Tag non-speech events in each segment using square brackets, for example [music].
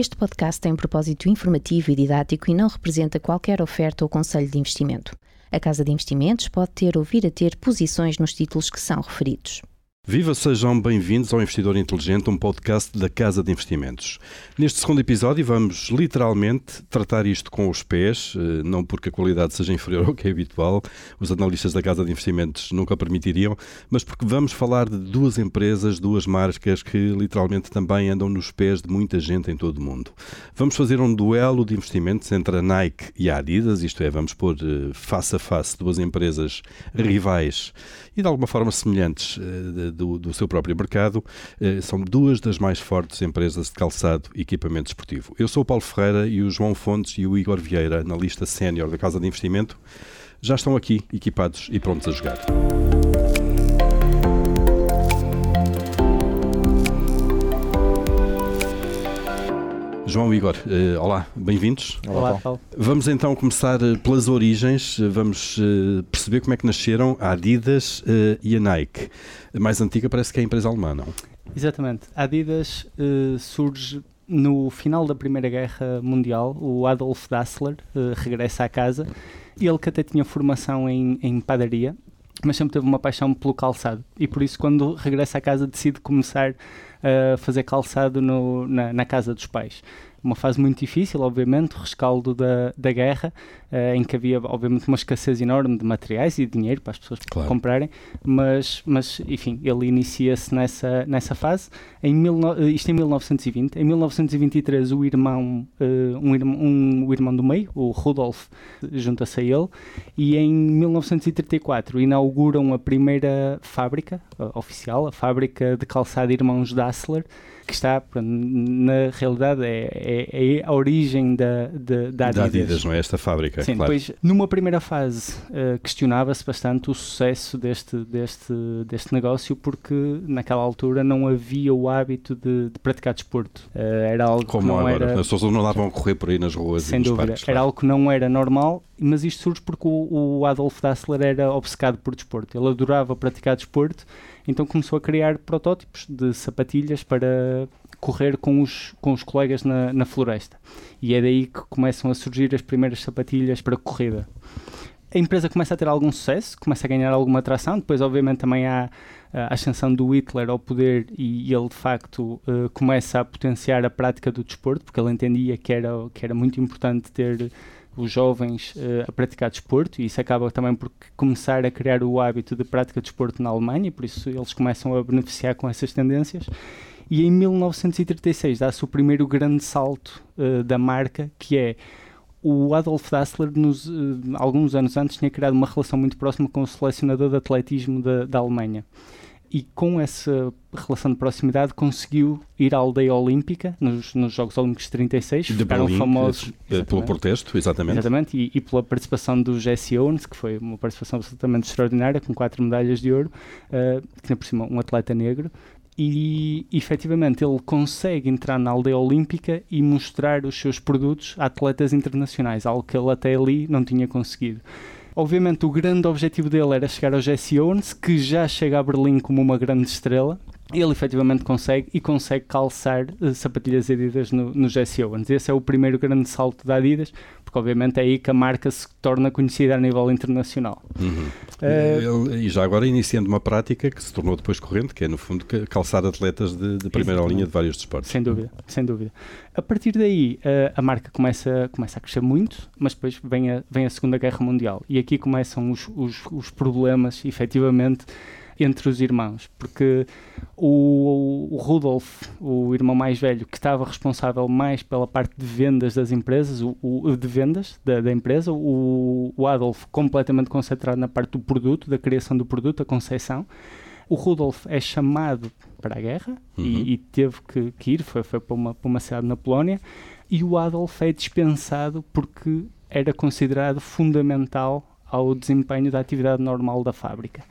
Este podcast tem um propósito informativo e didático e não representa qualquer oferta ou conselho de investimento. A Casa de Investimentos pode ter ou vir a ter posições nos títulos que são referidos. Viva, sejam bem-vindos ao Investidor Inteligente, um podcast da Casa de Investimentos. Neste segundo episódio vamos literalmente tratar isto com os pés, eh, não porque a qualidade seja inferior ao que é habitual, os analistas da Casa de Investimentos nunca permitiriam, mas porque vamos falar de duas empresas, duas marcas que literalmente também andam nos pés de muita gente em todo o mundo. Vamos fazer um duelo de investimentos entre a Nike e a Adidas, isto é, vamos pôr eh, face a face duas empresas rivais e de alguma forma semelhantes eh, do, do seu próprio mercado, eh, são duas das mais fortes empresas de calçado e equipamento esportivo. Eu sou o Paulo Ferreira e o João Fontes e o Igor Vieira, analista sénior da Casa de Investimento, já estão aqui equipados e prontos a jogar. João Igor, uh, olá, bem-vindos. Olá, Paulo. Vamos então começar eh, pelas origens, vamos uh, perceber como é que nasceram a Adidas uh, e a Nike. A mais antiga parece que é a empresa alemã, não? Exatamente. A Adidas surge no final da Primeira Guerra Mundial. O Adolf Dassler regressa à casa. Ele que até tinha formação em, em padaria, mas sempre teve uma paixão pelo calçado. E por isso, quando regressa à casa, decide começar a fazer calçado no, na, na, casa dos pais uma fase muito difícil, obviamente, o rescaldo da, da guerra, uh, em que havia, obviamente, uma escassez enorme de materiais e de dinheiro para as pessoas claro. comprarem, mas, mas, enfim, ele inicia-se nessa, nessa fase, em mil, eh, isto em 1920. Em 1923, o irmão, uh, um, irmão, um, o irmão do meio, o Rudolf, junta-se a ele, e em 1934 inauguram a primeira fábrica uh, oficial, a fábrica de calçado Irmãos Dassler, que está, na realidade, é, é, é a origem da, da, da, Adidas. Da Adidas, não é? Esta fábrica, Sim, claro. depois, numa primeira fase, uh, questionava-se bastante o sucesso deste, deste, deste negócio, porque naquela altura não havia o hábito de, de praticar desporto. Uh, era algo Como que não agora, era... as pessoas não davam a correr por aí nas ruas Sem e nos dúvida. parques. Era claro. algo que não era normal, mas isto surge porque o, o Adolf Dassler era obcecado por desporto. Ele adorava praticar desporto, então começou a criar protótipos de sapatilhas para correr com os, com os colegas na, na floresta. E é daí que começam a surgir as primeiras sapatilhas para corrida. A empresa começa a ter algum sucesso, começa a ganhar alguma atração, depois obviamente também há a ascensão do Hitler ao poder e ele de facto uh, começa a potenciar a prática do desporto, porque ele entendia que era, que era muito importante ter os jovens uh, a praticar desporto e isso acaba também por começar a criar o hábito de prática de desporto na Alemanha, por isso eles começam a beneficiar com essas tendências e em 1936 dá-se o primeiro grande salto uh, da marca, que é o Adolf Dassler, nos, uh, alguns anos antes, tinha criado uma relação muito próxima com o selecionador de atletismo da, da Alemanha. E com essa relação de proximidade conseguiu ir à aldeia olímpica nos, nos Jogos Olímpicos de 36, de ficaram Berlim, famosos eh, pelo protesto, exatamente. Exatamente, e, e, pela participação do Jesse Owens, que foi uma participação absolutamente extraordinária, com quatro medalhas de ouro, uh, que por cima um atleta negro, e efetivamente ele consegue entrar na aldeia olímpica e mostrar os seus produtos a atletas internacionais, algo que ele até ali não tinha conseguido. Obviamente o grande objetivo dele era chegar ao Jesse Owens, que já chega a Berlim como uma grande estrela, ele efetivamente consegue e consegue calçar uh, sapatilhas Adidas no, no Jesse Owens. Esse é o primeiro grande salto da Adidas, porque obviamente é aí que a marca se torna conhecida a nível internacional. Uhum. Uh, Ele, e já agora iniciando uma prática que se tornou depois corrente, que é no fundo calçar atletas de, de primeira linha de vários desportos. Sem dúvida, sem dúvida. A partir daí uh, a marca começa, começa a crescer muito, mas depois vem a, vem a Segunda Guerra Mundial e aqui começam os, os, os problemas, efetivamente, entre os irmãos, porque o, o Rudolf, o irmão mais velho, que estava responsável mais pela parte de vendas das empresas, o, o de vendas da, da empresa, o, o Adolf completamente concentrado na parte do produto, da criação do produto, a concepção. O Rudolf é chamado para a guerra uhum. e, e, teve que, que, ir, foi, foi para, uma, para uma cidade na Polónia, e o Adolf é dispensado porque era considerado fundamental ao desempenho da atividade normal da fábrica.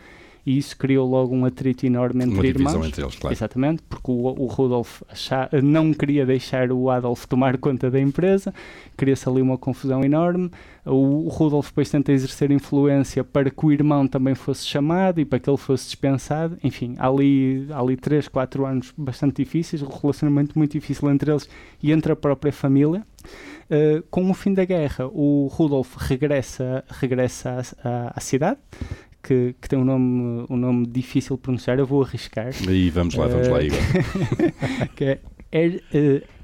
E isso criou logo um atrito enorme entre Uma irmãos. entre eles, claro. Exatamente, porque o, o Rudolf achá- não queria deixar o Adolf tomar conta da empresa, cria-se ali uma confusão enorme. O, o Rudolf depois tenta exercer influência para que o irmão também fosse chamado e para que ele fosse dispensado. Enfim, há ali, há ali 3, 4 anos bastante difíceis, um relacionamento muito difícil entre eles e entre a própria família. Uh, com o fim da guerra, o Rudolf regressa, regressa à, à- à cidade, que, que tem um nome, um nome difícil de pronunciar, eu vou arriscar Aí vamos lá, vamos lá, Eh, Igor. [laughs] que é er, uh.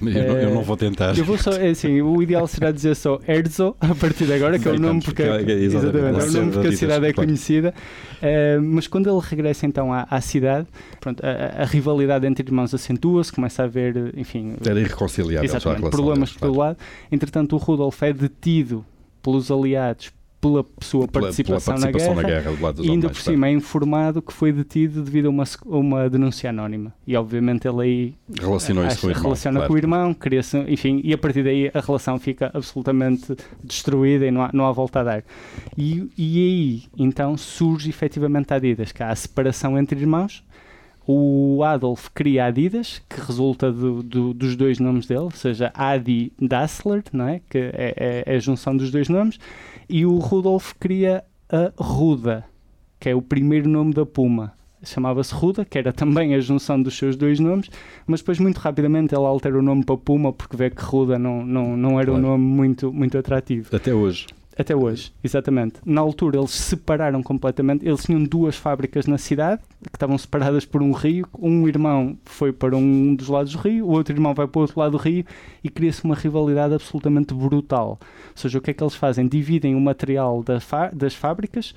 Eu, não, eu não vou tentar. Eu vou só, é assim, o ideal será dizer só Erzo a partir de agora, que é o nome porque, porque é- exatamente, exatamente, é o nome porque a cidade é conhecida. Uh, mas quando ele regressa então à, à cidade, pronto, a, a rivalidade entre irmãos acentua-se, começa a haver, enfim, Era irreconciliável exatamente, problemas deles, claro. lado. Entretanto, o Rudolf é detido pelos aliados pela sua Pela- participação, pela participação na na guerra guerra do lado dos e ainda por cima é informado que foi detido devido a uma, uma denúncia anónima. E obviamente ele aí. Relacionou isso acha- com o irmão. relaciona claro. com o irmão, cria-se, enfim, e a partir daí a relação fica absolutamente destruída e não há, não há volta a dar. E, e aí então surge efetivamente a Adidas, que há a separação entre irmãos. O Adolf cria a Adidas, que resulta do- do- dos dois nomes dele, ou seja, Adi Dassler, não é? que é, é- é a junção dos dois nomes, e o Rudolf cria a Ruda, que é o primeiro nome da Puma. Chamava-se Ruda, que era também a junção dos seus dois nomes, mas depois muito rapidamente ela altera o nome para Puma porque vê que Ruda não, não, não era um Claro. nome muito, muito atrativo. Até hoje. Até hoje, exatamente. Na altura eles se separaram completamente. Eles tinham duas fábricas na cidade que estavam separadas por um rio. Um irmão foi para um dos lados do rio, o outro irmão vai para o outro lado do rio e cria-se uma rivalidade absolutamente brutal. Ou seja, o que é que eles fazem? Dividem o material da das fábricas,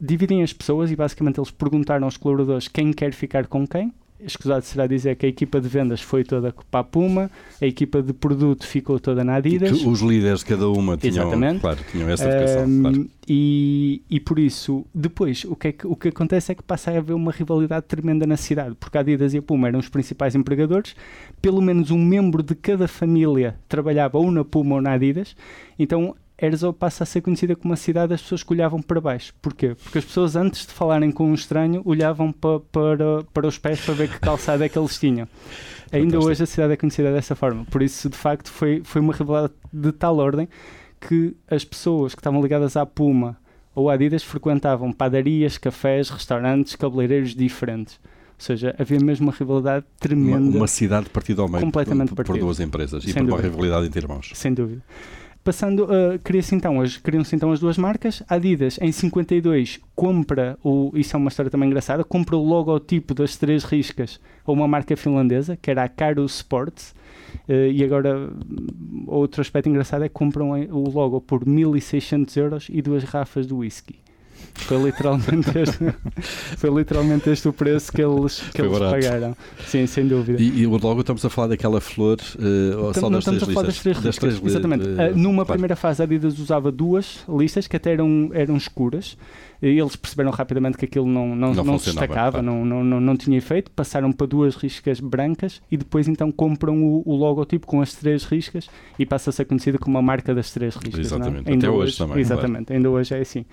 dividem as pessoas e basicamente eles perguntaram aos colaboradores quem quer ficar com quem. Escusado será dizer que a equipa de vendas foi toda para a Puma, a equipa de produto ficou toda na Adidas. Os líderes de cada uma tinham, Exatamente. claro, tinham essa educação. Um, claro. e, e por isso, depois, o que, é que, o que acontece é que passa a haver uma rivalidade tremenda na cidade, porque a Adidas e a Puma eram os principais empregadores, pelo menos um membro de cada família trabalhava ou na Puma ou na Adidas, então Herzog passa a ser conhecida como uma cidade das pessoas que olhavam para baixo. Porquê? Porque as pessoas, antes de falarem com um estranho, olhavam pa, para, para os pés para ver que calçada é que eles tinham. [laughs] Ainda Fantástico. hoje a cidade é conhecida dessa forma. Por isso, de facto, foi, foi uma rivalidade de tal ordem que as pessoas que estavam ligadas à Puma ou à Adidas frequentavam padarias, cafés, restaurantes, cabeleireiros diferentes. Ou seja, havia mesmo uma rivalidade Uma, tremenda, uma cidade partida ao meio Completamente por, por duas empresas e Sem por uma rivalidade entre irmãos. sem dúvida. Passando, uh, cria-se então as, criam-se então as duas marcas. Adidas, em 52, compra, o, isso é uma história também engraçada, compra o logotipo das três riscas a uma marca finlandesa, que era a Caro Sports. Uh, e agora, outro aspecto engraçado é que compram o logo por 1600 euros e duas garrafas de whisky. Foi literalmente este, [laughs] foi literalmente este o preço que eles, que Foi eles barato. pagaram. Sim, sem dúvida. E, e logo estamos a falar daquela flor, Tam- das não estamos três a falar listas? das três riscas. li- Exatamente. eh, Ah, numa claro. primeira fase, a Adidas usava duas listas que até eram, eram escuras. E eles perceberam rapidamente que aquilo não, não, Não não, se destacava, claro. não, não, não, não tinha efeito. Passaram para duas riscas brancas e depois então compram o, o logotipo com as três riscas e passa a ser conhecida como a marca das três riscas. não é? Exatamente. Até hoje também, Exatamente, ainda hoje é assim.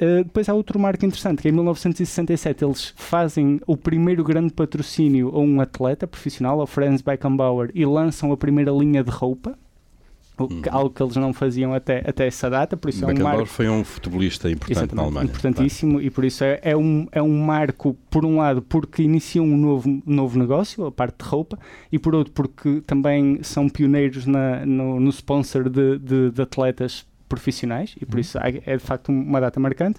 Uh, depois há outro marco interessante, que em 1967 eles fazem o primeiro grande patrocínio a um atleta profissional, ao Franz Beckenbauer, e lançam a primeira linha de roupa, Uhum. algo que eles não faziam até, até essa data, por isso é um Beckenbauer marco foi um futebolista importante Exatamente, na Alemanha. importantíssimo e por isso é, é, um, é um marco, por um lado, porque iniciam um novo, novo negócio, a parte de roupa, e por outro, porque também são pioneiros na, no, no sponsor de, de, de atletas profissionais e por Uhum. isso é, é de facto uma data marcante.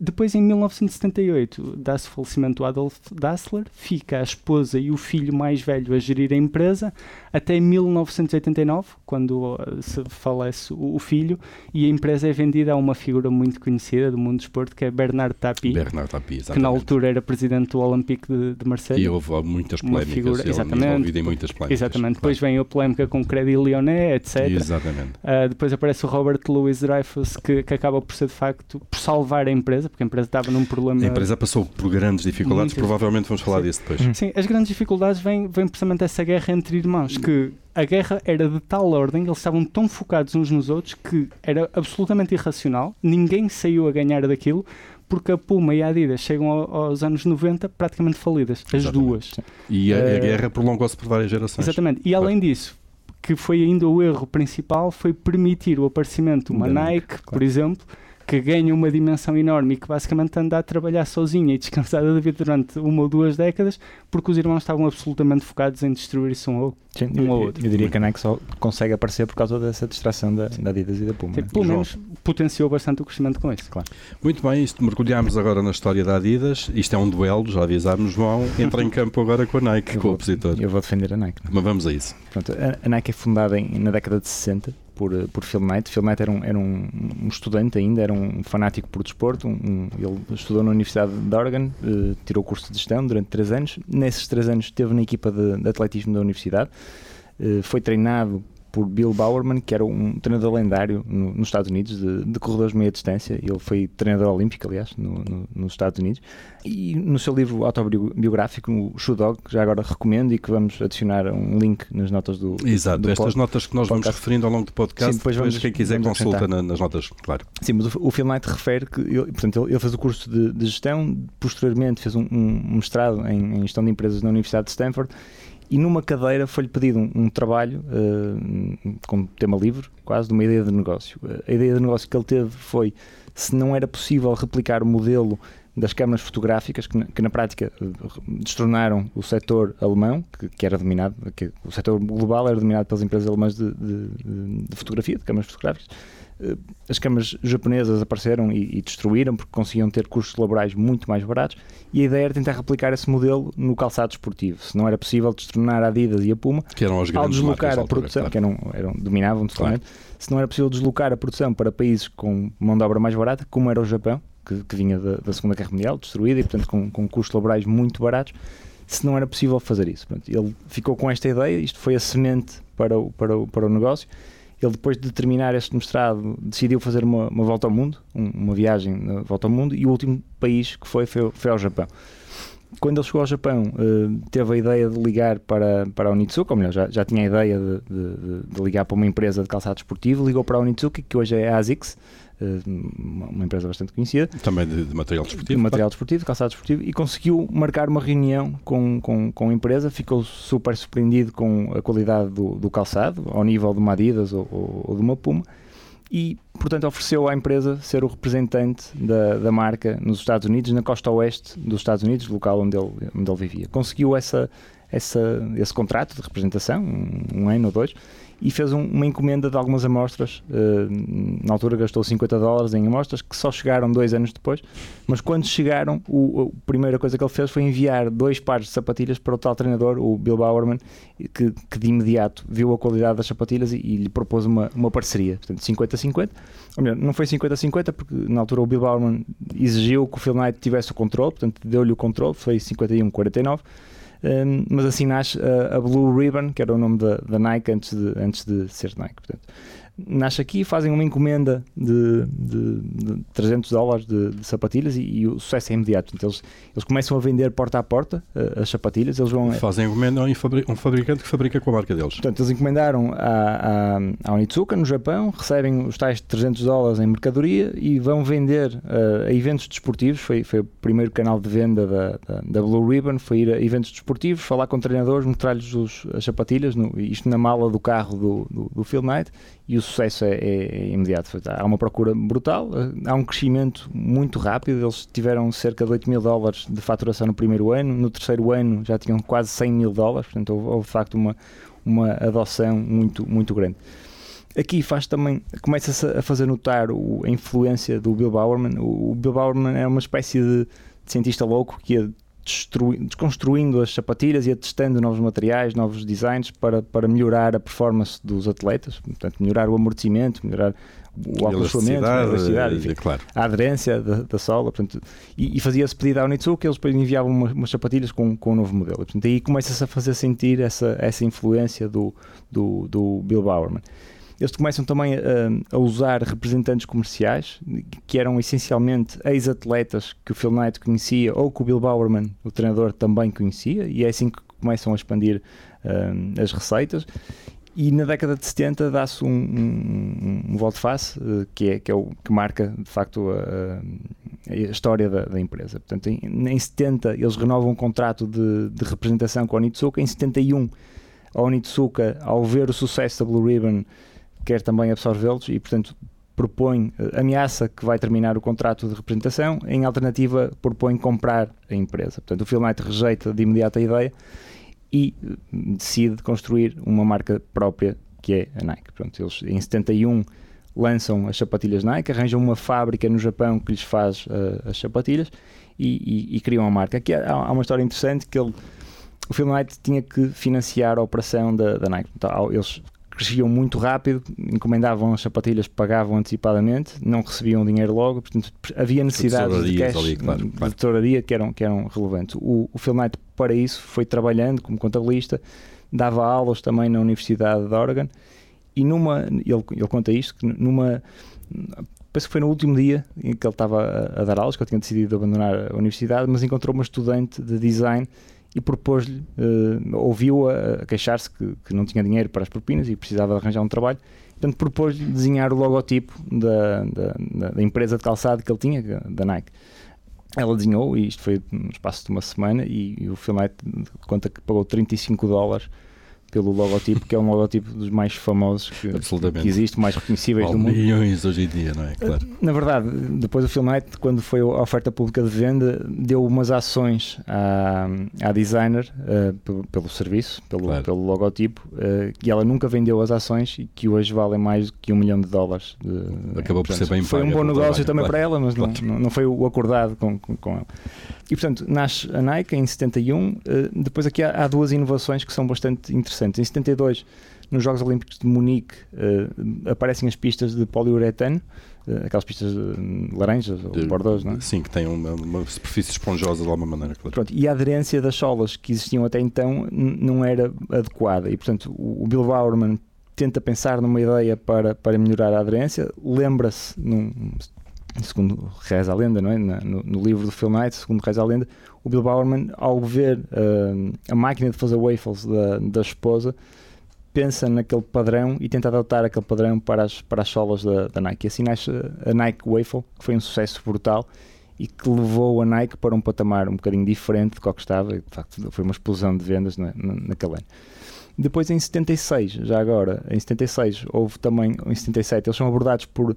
Depois, em 1978, dá-se o falecimento do Adolf Dassler, fica a esposa e o filho mais velho a gerir a empresa, até 1989, quando uh, se falece o, filho, e a empresa é vendida a uma figura muito conhecida do mundo do desporto, que é Bernard Tapie, Bernard Tapie, que na altura era presidente do Olympique de, de Marseille. E houve muitas polémicas, figura- exatamente. em muitas polémicas. Exatamente. Depois vem a polémica com o Credit Lyonnais, etc. Exatamente. Uh, depois aparece o Robert Louis Louis Dreyfus que, que, acaba por ser de facto por salvar a empresa, porque a empresa estava num problema. A empresa passou por grandes dificuldades, Muitas... provavelmente vamos falar Sim. disso depois. Sim, as grandes dificuldades vêm, vêm precisamente dessa guerra entre irmãos, que a guerra era de tal ordem, eles estavam tão focados uns nos outros que era absolutamente irracional, ninguém saiu a ganhar daquilo, porque a Puma e a Adidas chegam aos anos 90 praticamente falidas, as Exatamente. duas. E a, a eh, guerra prolongou-se por várias gerações. Exatamente. E além disso, que foi ainda o erro principal, foi permitir o aparecimento de uma Nike, claro. por exemplo, que ganha uma dimensão enorme e que basicamente anda a trabalhar sozinha e descansada da vida durante uma ou duas décadas, porque os irmãos estavam absolutamente focados em destruir-se um, Sim, um ou outro. Eu diria que a Nike só consegue aparecer por causa dessa distração da, da Adidas e da Puma. Sim, pelo menos potenciou bastante o crescimento com isso. Claro. Muito bem, isto mergulhamos agora na história da Adidas. Isto é um duelo, já avisámos, João. Entra em campo agora com a Nike, eu com vou, o opositor. Eu vou defender a Nike. Mas vamos a isso. Pronto, a, a Nike é fundada em, na década de 60 por, eh, por Phil Knight. Phil Knight era um, era um, um estudante ainda, era um fanático por desporto. Um, ele estudou na Universidade de Oregon, uh, tirou o curso de gestão durante três anos. Nesses três anos esteve na equipa de, de atletismo da universidade. Uh, foi treinado por Bill Bowerman, que era um treinador lendário no, nos Estados Unidos de, de, corredores de meia distância. Ele foi treinador olímpico, aliás, no, no, nos Estados Unidos. E no seu livro autobiográfico, o Shoe Dog, que já agora recomendo e que vamos adicionar um link nas notas do. Exato, do estas pod, notas que nós vamos referindo ao longo do podcast, Sim, depois, vamos, quem quiser consulta na, nas notas, claro. Sim, mas o, o Phil Knight refere que ele, portanto, ele, ele fez o curso de, de, gestão, posteriormente fez um, um mestrado em, em gestão de empresas na Universidade de Stanford e numa cadeira foi-lhe pedido um, um trabalho uh, com tema livre, quase de uma ideia de negócio. A ideia de negócio que ele teve foi se não era possível replicar o modelo das câmaras fotográficas que, que na prática eh, destronaram o setor alemão, que, que era dominado, que o setor global era dominado pelas empresas alemãs de, de, de fotografia, de câmaras fotográficas, eh, as câmaras japonesas apareceram e, e, destruíram porque conseguiam ter custos laborais muito mais baratos e a ideia era tentar replicar esse modelo no calçado esportivo. Se não era possível destronar a Adidas e a Puma, que eram as ao deslocar a produção, claro. que eram, eram, dominavam totalmente, claro. se não era possível deslocar a produção para países com mão de obra mais barata, como era o Japão, que, que vinha da, da, Segunda Guerra Mundial, destruída e portanto com, com custos laborais muito baratos, se não era possível fazer isso. Portanto, ele ficou com esta ideia, isto foi a semente para o, para o, para o negócio ele, depois de terminar este mestrado, decidiu fazer uma, uma volta ao mundo, um, uma viagem na volta ao mundo, e o último país que foi foi, foi ao Japão. Quando ele chegou ao Japão, uh, teve a ideia de ligar para, para a Onitsuka, ou melhor, já, já tinha a ideia de, de, de, ligar para uma empresa de calçado esportivo, ligou para a Onitsuka, que hoje é a ASICS, eh, uma empresa bastante conhecida. Também de, de material desportivo. De material desportivo, calçado desportivo, e conseguiu marcar uma reunião com, com, com a empresa, ficou super surpreendido com a qualidade do, do calçado, ao nível de uma Adidas ou, ou, ou de uma Puma, e, portanto, ofereceu à empresa ser o representante da, da marca nos Estados Unidos, na costa oeste dos Estados Unidos, local onde ele, onde ele vivia. Conseguiu essa, essa, esse contrato de representação, um, um ano ou dois, e fez um, uma encomenda de algumas amostras. Uh, na altura gastou 50 dólares em amostras que só chegaram dois anos depois. Mas quando chegaram, o, a primeira coisa que ele fez foi enviar dois pares de sapatilhas para o tal treinador, o Bill Bowerman, que, que de imediato viu a qualidade das sapatilhas e, e lhe propôs uma, uma parceria. Portanto, 50-50. Ou melhor, não foi 50-50 porque na altura o Bill Bowerman exigiu que o Phil Knight tivesse o controle, portanto deu-lhe o controle, foi 51-49 um, mas assim nasce a, a, Blue Ribbon, que era o nome da, da Nike antes de, antes de ser Nike. Portanto, nasce aqui, fazem uma encomenda de, de, de 300 dólares de, de sapatilhas e, e, o sucesso é imediato. Então, eles, eles começam a vender porta a porta uh, as sapatilhas. Eles vão, fazem encomenda a um fabricante que fabrica com a marca deles. Portanto, eles encomendaram a, a, a Onitsuka no Japão, recebem os tais 300 dólares em mercadoria e vão vender uh, a eventos desportivos. Foi, foi o primeiro canal de venda da, da, da, Blue Ribbon, foi ir a eventos desportivos, falar com treinadores, mostrar-lhes as sapatilhas, no, isto na mala do carro do, do, do Phil Knight e o sucesso é, é, é, imediato. Há uma procura brutal, há um crescimento muito rápido. Eles tiveram cerca de 8 mil dólares de faturação no primeiro ano, no terceiro ano já tinham quase 100 mil dólares, portanto, houve, houve de facto uma, uma adoção muito, muito grande. Aqui faz também, começa-se a fazer notar o, a influência do Bill Bowerman. O, o Bill Bowerman é uma espécie de, de cientista louco que ia desconstruindo as sapatilhas e testando novos materiais, novos designs para, para melhorar a performance dos atletas, portanto, melhorar o amortecimento, melhorar o acolchoamento, a velocidade, enfim, claro. a aderência da, da sola, portanto, e, e fazia-se pedido à Onitsuka, eles depois enviavam umas, umas sapatilhas com, com um novo modelo. Portanto, aí começa-se a fazer sentir essa, essa influência do, do, do Bill Bowerman. Eles começam também a, a, usar representantes comerciais, que eram essencialmente ex-atletas que o Phil Knight conhecia ou que o Bill Bowerman, o treinador, também conhecia, e é assim que começam a expandir uh, as receitas. E na década de 70 dá-se um, um, um volte-face uh, que, é, que, é o, que marca de facto a, a história da, da, empresa. Portanto, em, em 70 eles renovam um contrato de, de representação com a Onitsuka, em 71 a Onitsuka, ao ver o sucesso da Blue Ribbon, quer também absorvê-los e, portanto, propõe, uh, ameaça que vai terminar o contrato de representação, em alternativa propõe comprar a empresa. Portanto, o Phil Knight rejeita de imediato a ideia e uh, decide construir uma marca própria que é a Nike. Pronto, eles em 71 lançam as sapatilhas Nike, arranjam uma fábrica no Japão que lhes faz uh, as sapatilhas e, e, e, criam a marca. Aqui há, há, uma história interessante que ele, o Phil Knight tinha que financiar a operação da, da Nike. Então, eles cresciam muito rápido, encomendavam as sapatilhas, pagavam antecipadamente, não recebiam dinheiro logo, portanto havia necessidades de cash, ali, claro, claro. de tesouraria que eram, que eram relevantes. O, o Phil Knight, para isso, foi trabalhando como contabilista, dava aulas também na Universidade de Oregon e numa, ele, ele conta isto, que numa, penso que foi no último dia em que ele estava a, a dar aulas, que eu tinha decidido abandonar a universidade, mas encontrou uma estudante de design e propôs-lhe, uh, ouviu-a queixar-se que, que, não tinha dinheiro para as propinas e precisava arranjar um trabalho. Portanto, propôs-lhe desenhar o logotipo da, da, da, empresa de calçado que ele tinha, da Nike. Ela desenhou, e isto foi no espaço de uma semana, e, e o Phil conta que pagou 35 dólares pelo logotipo, que é um logotipo dos mais famosos que, que existe, mais reconhecíveis do mundo. milhões hoje em dia, não é? Claro. Na verdade, depois do Filmite, quando foi a oferta pública de venda, deu umas ações à, à designer uh, pelo, pelo, serviço, pelo, claro. pelo logotipo, uh, e ela nunca vendeu as ações e que hoje valem mais do que um milhão de dólares. De, Acabou por ser bem Foi um bom negócio também claro. para ela, mas claro. não, não, foi o acordado com, com, com ela. E portanto, nasce a Nike em 71. Uh, depois aqui há, há, duas inovações que são bastante interessantes. Em 72, nos Jogos Olímpicos de Munique, uh, aparecem as pistas de poliuretano, uh, aquelas pistas laranjas ou bordeaux, não é? Sim, que têm uma, uma, superfície esponjosa de alguma maneira, claro. Pronto, e a aderência das solas que existiam até então não era adequada. E portanto, o, o Bill Bowerman tenta pensar numa ideia para, para melhorar a aderência, lembra-se, segundo reza a lenda, não é? no, no, livro do Phil Knight, segundo reza a lenda, o Bill Bowerman, ao ver uh, a máquina de fazer waffles da, da esposa, pensa naquele padrão e tenta adotar aquele padrão para as, para as solas da, da Nike. Assim nasce a Nike Waffle, que foi um sucesso brutal e que levou a Nike para um patamar um bocadinho diferente do que estava. De facto, foi uma explosão de vendas na, na, naquele ano. Depois, em 76, já agora, em 76, houve também, em 77, eles são abordados por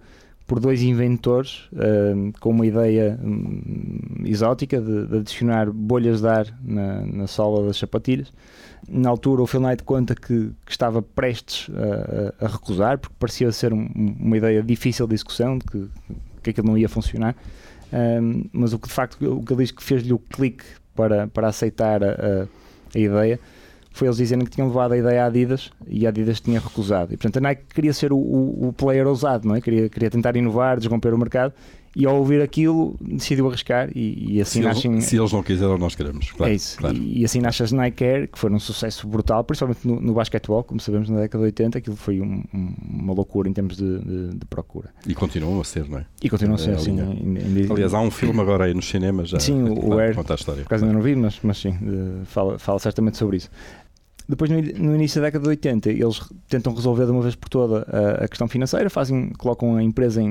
por dois inventores uh, com uma ideia um, exótica de, de, adicionar bolhas de ar na, na sola das sapatilhas. Na altura, o Phil Knight conta que, que estava prestes a, a, recusar, porque parecia ser um, uma ideia difícil de execução, de que, que aquilo não ia funcionar. Um, mas o que de facto o que ele diz que fez-lhe o clique para, para aceitar a, a ideia foi eles dizendo que tinham levado a ideia à Adidas e a Adidas tinha recusado. E portanto a Nike queria ser o, o, o player ousado, não é? Queria, queria tentar inovar, desromper o mercado e ao ouvir aquilo decidiu arriscar e, e assim se nascem. Eles, se eles não quiserem, nós queremos. Claro, é isso. Claro. E, e, assim nasce as Nike Air, que foram um sucesso brutal, principalmente no, no basquetebol, como sabemos na década de 80, aquilo foi um, um, uma loucura em termos de, de, de, procura. E continuam a ser, não é? E continuam a ser, é, sim. Em, em, Aliás, há um filme agora aí nos cinemas já. Sim, o, o [laughs] Air. Conta a história. Por acaso ainda não vi, mas, mas sim, fala, fala certamente sobre isso. Depois, no, início da década de 80, eles tentam resolver de uma vez por toda a, a questão financeira, fazem, colocam a empresa em,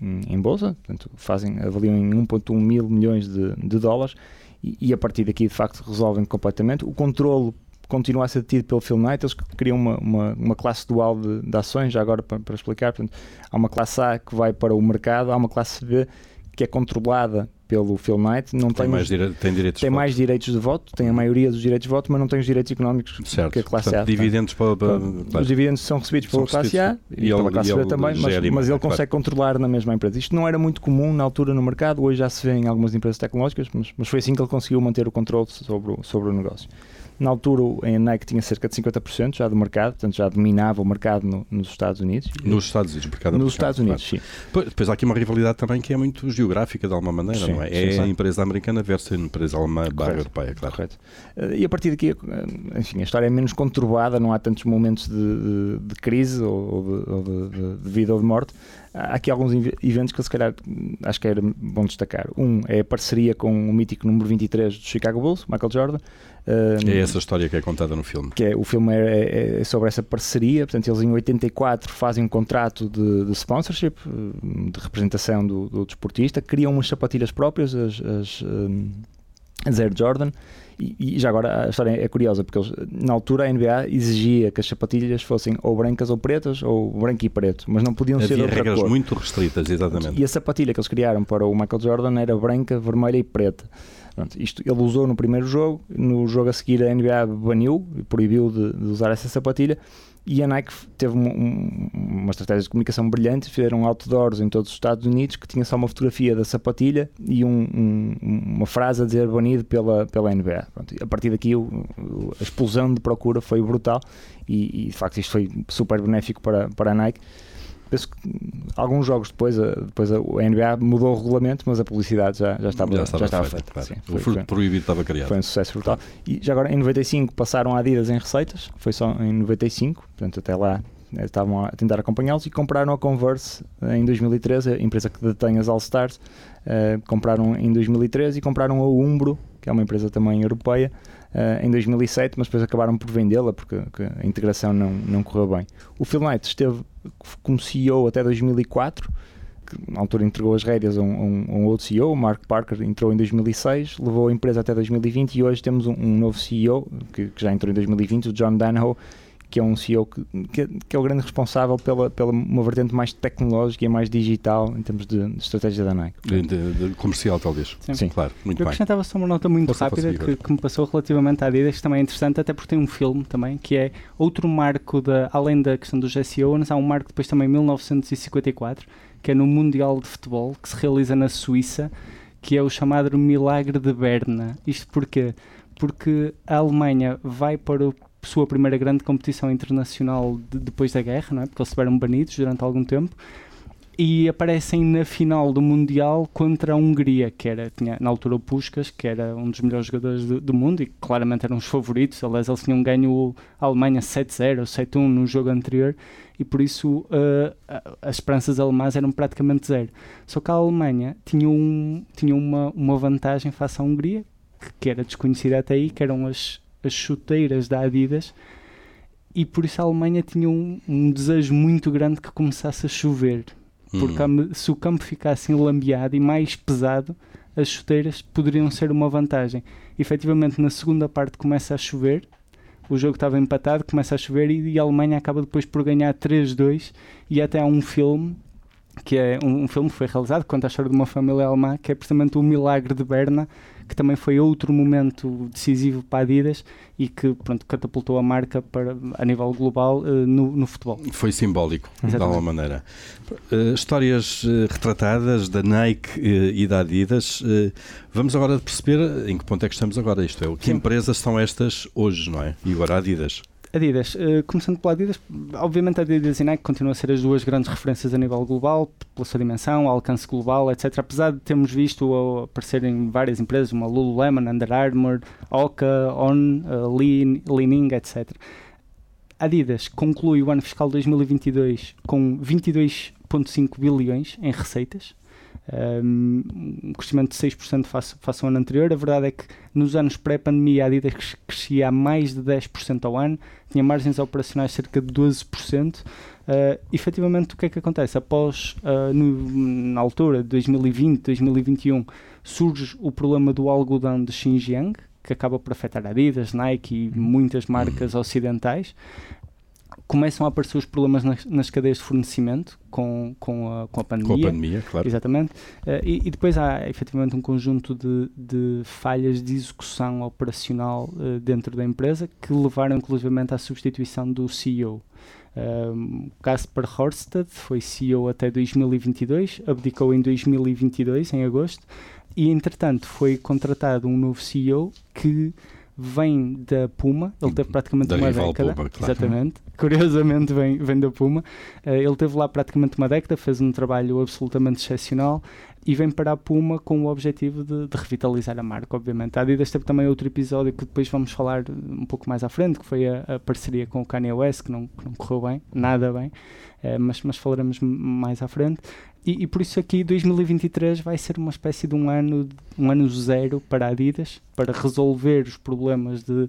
em, em bolsa, portanto, fazem, avaliam em 1,1 mil milhões de, de dólares e, e, a partir daqui, de facto, resolvem completamente. O controle continua a ser tido pelo Phil Knight, eles criam uma, uma, uma classe dual de, de, ações, já agora para, para explicar, portanto, há uma classe A que vai para o mercado, há uma classe B que é controlada pelo Phil Knight, não tem, tem mais, dire tem direitos tem de mais voto. direitos de voto, tem a maioria dos direitos de voto, mas não tem os direitos económicos certo. que a classe Portanto, A. Dividendos para, para, claro. Os dividendos são recebidos pela são classe A e, e pela classe B também, mas, mas ele consegue controlar na mesma empresa. Isto não era muito comum na altura no mercado, hoje já se vê em algumas empresas tecnológicas, mas, mas foi assim que ele conseguiu manter o controle sobre o, sobre o negócio. Na altura, a Nike tinha cerca de 50% já do mercado, portanto já dominava o mercado no, nos Estados Unidos. Nos Estados Unidos, mercado Nos Estados Unidos, claro. sim. Depois há aqui uma rivalidade também que é muito geográfica, de alguma maneira, sim, não é? Sim, é sim. a empresa americana versus a empresa alemã barra europeia, claro. Correto. Eh, e a partir daqui, eh, enfim, a história é menos conturbada, não há tantos momentos de, de, de crise ou, de, ou de vida ou de morte há aqui alguns eventos que eu se calhar acho que era bom destacar. Um é a parceria com o mítico número 23 do Chicago Bulls, Michael Jordan. Um, é essa história que é contada no filme. Que é, o filme é, é, é, sobre essa parceria, portanto eles em 84 fazem um contrato de, de sponsorship, de representação do, do, desportista, criam umas sapatilhas próprias, as, as, um, as Air Jordan, e, e, já agora a história é curiosa, porque eles, na altura a NBA exigia que as sapatilhas fossem ou brancas ou pretas, ou branco e preto, mas não podiam Havia ser outra regras cor. muito restritas, exatamente. E a sapatilha que eles criaram para o Michael Jordan era branca, vermelha e preta. Pronto, isto ele usou no primeiro jogo, no jogo a seguir a NBA baniu, proibiu de, de usar essa sapatilha e a Nike teve uma, uma estratégia de comunicação brilhante, fizeram outdoors em todos os Estados Unidos que tinha só uma fotografia da sapatilha e um, um, uma frase a dizer banido pela, pela NBA. Pronto, a partir daqui o, a explosão de procura foi brutal e, e, de facto isto foi super benéfico para, para a Nike penso que alguns jogos depois, a, depois a, NBA mudou o regulamento, mas a publicidade já, já estava, já estava, já estava feita. Claro. Sim, foi, o foi, proibido estava criado. Foi um sucesso brutal. E já agora, em 95, passaram a Adidas em receitas, foi só em 95, portanto, até lá eh, estavam a tentar acompanhá-los e compraram a Converse em 2013, a empresa que detém as All Stars. Uh, compraram em 2013 e compraram a Umbro, que é uma empresa também europeia, em 2007, mas depois acabaram por vendê-la porque a integração não, não correu bem. O Phil Knight esteve como CEO até 2004, que na altura entregou as rédeas a um, um, outro CEO, o Mark Parker entrou em 2006, levou a empresa até 2020 e hoje temos um, um novo CEO que, que, já entrou em 2020, o John Danahoe, que é um CEO que, que, que, é o grande responsável pela, pela uma vertente mais tecnológica e mais digital em termos de, de estratégia da Nike. De, de, de comercial, talvez. Sim, Sim. claro. Muito Eu bem. acrescentava só uma nota muito Posso rápida que, que, me passou relativamente à Adidas, que também é interessante, até porque tem um filme também, que é outro marco, da, além da questão dos SEOs, há um marco depois também em 1954, que é no Mundial de Futebol, que se realiza na Suíça, que é o chamado Milagre de Berna. Isto porquê? Porque a Alemanha vai para o sua primeira grande competição internacional de, depois da guerra, não é? porque eles estiveram banidos durante algum tempo, e aparecem na final do Mundial contra a Hungria, que era, tinha na altura o Puskas, que era um dos melhores jogadores do, do mundo e claramente eram os favoritos. Aliás, eles tinham ganho a Alemanha 7-0 ou 7-1 no jogo anterior e por isso uh, as esperanças alemãs eram praticamente zero. Só que a Alemanha tinha, um, tinha uma, uma vantagem face à Hungria, que, era desconhecida até aí, que eram as, as chuteiras da Adidas, e por isso a Alemanha tinha um, um desejo muito grande que começasse a chover, porque hum. se o campo ficasse enlambeado e mais pesado, as chuteiras poderiam ser uma vantagem. Efetivamente, na segunda parte começa a chover, o jogo estava empatado, começa a chover e, e a Alemanha acaba depois por ganhar 3-2 e até há um filme que é um, um, filme que foi realizado que conta a história de uma família alemã que é precisamente o Milagre de Berna que também foi outro momento decisivo para a Adidas e que pronto, catapultou a marca para, a nível global uh, no, no, futebol. Foi simbólico, Exatamente. de alguma maneira. Uh, histórias uh, retratadas da Nike e da Adidas. vamos agora perceber em que ponto é que estamos agora. Isto é, que Sim. empresas são estas hoje, não é? E agora a Adidas. Adidas, uh, começando pela Adidas, obviamente a Adidas e Nike continuam a ser as duas grandes referências a nível global, pela sua dimensão, alcance global, etc. Apesar de termos visto aparecerem várias empresas, uma Lululemon, Under Armour, Oka, On, uh, Lean, Leaning, etc. Adidas conclui o ano fiscal 2022 com 22,5 bilhões em receitas, um crescimento de 6% face, face ao ano anterior. A verdade é que nos anos pré-pandemia a Adidas crescia a mais de 10% ao ano, tinha margens operacionais cerca de 12%. Uh, efetivamente, o que é que acontece? Após, uh, no, na altura de 2020, 2021, surge o problema do algodão de Xinjiang, que acaba por afetar a Adidas, Nike e muitas marcas ocidentais começam a aparecer os problemas nas, nas, cadeias de fornecimento com, com, a, com a pandemia. Com a pandemia, claro. Exatamente. Uh, e, e, depois há efetivamente um conjunto de, de falhas de execução operacional uh, dentro da empresa que levaram inclusivamente à substituição do CEO. Um, Casper Horsted foi CEO até 2022, abdicou em 2022, em agosto, e entretanto foi contratado um novo CEO que vem da Puma, ele teve praticamente da uma década. Puma, claro. Exatamente. [laughs] Curiosamente vem, vem da Puma. Eh, ele teve lá praticamente uma década, fez um trabalho absolutamente excepcional e vem para a Puma com o objetivo de, de revitalizar a marca, obviamente. A Adidas teve também outro episódio que depois vamos falar um pouco mais à frente, que foi a, a parceria com o Kanye West, que não, que não correu bem, nada bem, mas, mas falaremos mais à frente. E, e por isso aqui 2023 vai ser uma espécie de um ano, um ano zero para a Adidas, para resolver os problemas de,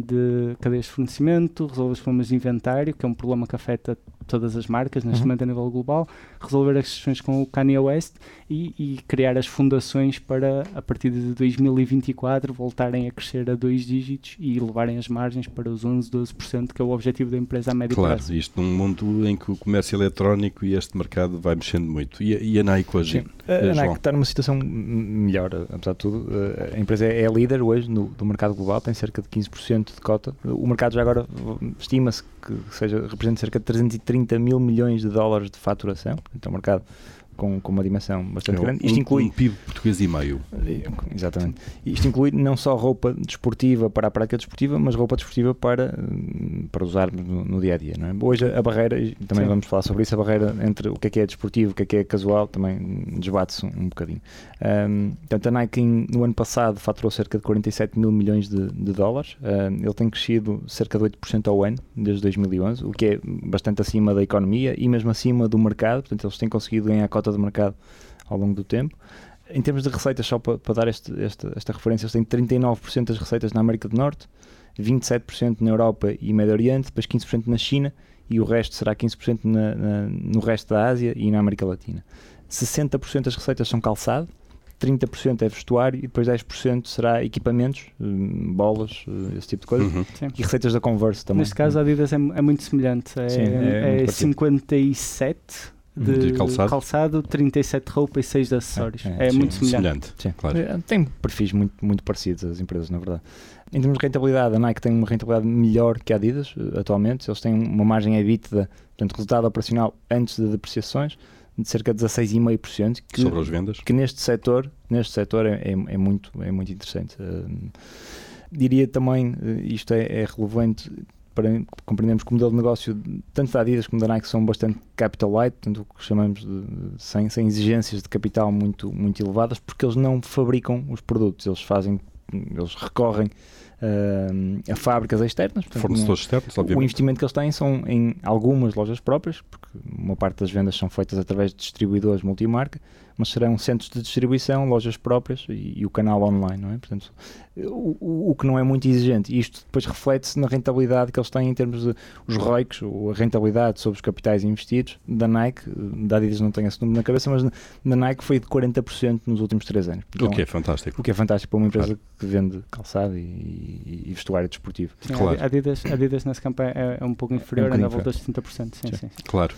de cadeias de fornecimento, resolver os problemas de inventário, que é um problema que afeta todas as marcas neste Uhum. momento a nível global, resolver as questões com o Kanye West e, e criar as fundações para, a partir de 2024, voltarem a crescer a dois dígitos e levarem as margens para os 11, 12%, que é o objetivo da empresa a médio Claro, prazo. isto num mundo em que o comércio eletrónico e este mercado vai mexendo muito. E, a- e a Nike hoje? Sim. Eh, A Nike João. está numa situação melhor, apesar de tudo. Eh, A empresa é líder hoje no, do mercado global, tem cerca de 15% de cota. O mercado já agora eh, estima-se que seja, representa cerca de 330 mil milhões de dólares de faturação. Então, é um mercado com, com uma dimensão bastante É grande. um, Isto inclui um PIB português e meio. Exatamente. Isto inclui não só roupa desportiva para a prática desportiva, mas roupa desportiva para, hum, para usarmos no, no dia a dia. Não é? Hoje a barreira, também Sim. vamos falar sobre isso, a barreira entre o que é que é desportivo e o que é que é casual também desbate-se um, um bocadinho. Hum, portanto, a Nike no ano passado faturou cerca de 47 mil milhões de, de dólares. Hum, ele tem crescido cerca de 8% ao ano desde 2011, o que é bastante acima da economia e mesmo acima do mercado. Portanto, eles têm conseguido ganhar a cota de mercado ao longo do tempo. Em termos de receitas, só para, para dar este, esta, esta referência, eles têm 39% das receitas na América do Norte, 27% na Europa e Médio Oriente, depois 15% na China e o resto será 15% na, na, no resto da Ásia e na América Latina. 60% das receitas são calçado, 30% é vestuário e depois 10% será equipamentos, hum, bolas, eh, esse tipo de coisa. Uhum. E receitas da Converse também. Neste caso, a Adidas é, é muito semelhante. É, Sim, é é muito parecido. 57 de, De calçado. 37 de roupa e 6 de acessórios. É, É, é, muito Sim, semelhante. Sim. Claro. Eh, Tem perfis muito, muito parecidos as empresas, na verdade. Em termos de rentabilidade, a Nike tem uma rentabilidade melhor que a Adidas eh, atualmente. Eles têm uma margem EBITDA, portanto, resultado operacional antes de depreciações, de cerca de 16,5%, que, Sobre as vendas? que neste setor, neste setor é, é, é muito, é muito interessante. Eh, diria também, eh, isto é, é relevante para compreendermos que o modelo de negócio, tanto da Adidas como da Nike, são bastante capital light, portanto, o que chamamos de sem, sem exigências de capital muito, muito elevadas, porque eles não fabricam os produtos, eles fazem, eles recorrem eh, a fábricas externas. portanto, Fornecedores externos, o obviamente. investimento que eles têm são em algumas lojas próprias, porque uma parte das vendas são feitas através de distribuidores multimarca, mas serão centros de distribuição, lojas próprias e, e o canal online, não é? Portanto, o, o- o que não é muito exigente. E isto depois reflete-se na rentabilidade que eles têm em termos de os ROICs, ou a rentabilidade sobre os capitais investidos da Nike, da Adidas não tenho esse número na cabeça, mas na, Nike foi de 40% nos últimos 3 anos. O que é fantástico. o que é fantástico para uma empresa que vende calçado e, e- vestuário desportivo. Sim, a Claro. Adi- Adidas, Adidas nesse campo é, é um pouco inferior, bocadinho a volta inferior. dos 30%. Sim, Sim. sim. sim. Claro.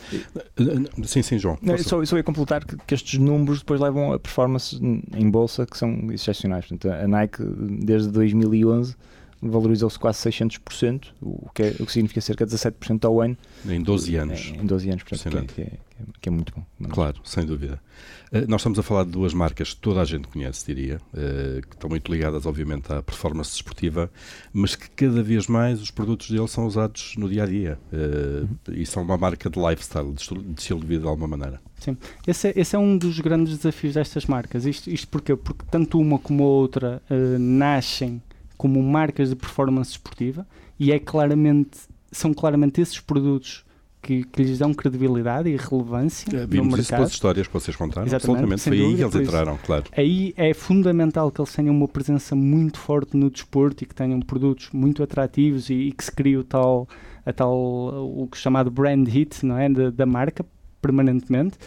Sim, sim, João. Não, só, só ia completar que, que estes números depois levam a performances em bolsa que são excepcionais. Portanto, a Nike, desde 2011, valorizou-se quase 600%, o que, é, o que significa cerca de 17% ao ano. Em 12 anos. Em 12 anos, portanto, que é, que, é, que é- é muito bom. Claro, sem dúvida. Eh, Nós estamos a falar de duas marcas que toda a gente conhece, diria, eh, que estão muito ligadas, obviamente, à performance desportiva, mas que cada vez mais os produtos deles são usados no dia a dia. Eh, E são uma marca de lifestyle, de estilo de estilo de vida de alguma maneira. Esse, é, esse é um dos grandes desafios destas marcas. Isto, isto porquê? Porque tanto uma como a outra nascem como marcas de performance esportiva e é claramente, são claramente esses produtos que, que lhes dão credibilidade e relevância no Vimos isso mercado. pelas histórias que vocês contaram. Exatamente, Absolutamente. Foi aí que eles isso. entraram, claro. Aí é fundamental que eles tenham uma presença muito forte no desporto e que tenham produtos muito atrativos e, e que se crie o tal, a tal o que é chamado brand hit não é? da, da marca permanentemente.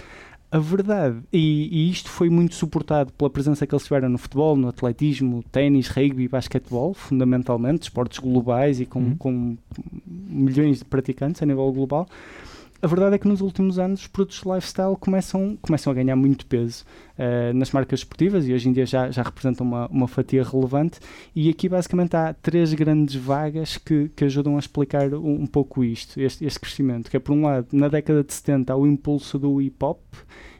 A verdade, e, e isto foi muito suportado pela presença que eles tiveram no futebol, no atletismo, ténis, rugby basquetebol, fundamentalmente, esportes globais e com, Uhum. com milhões de praticantes a nível global. A verdade é que nos últimos anos os produtos de lifestyle começam, começam a ganhar muito peso eh, nas marcas esportivas e hoje em dia já, já representam uma, uma fatia relevante. E aqui basicamente há três grandes vagas que, que ajudam a explicar um, um pouco isto, este, este crescimento. Que é, por um lado, na década de 70 há o impulso do hip hop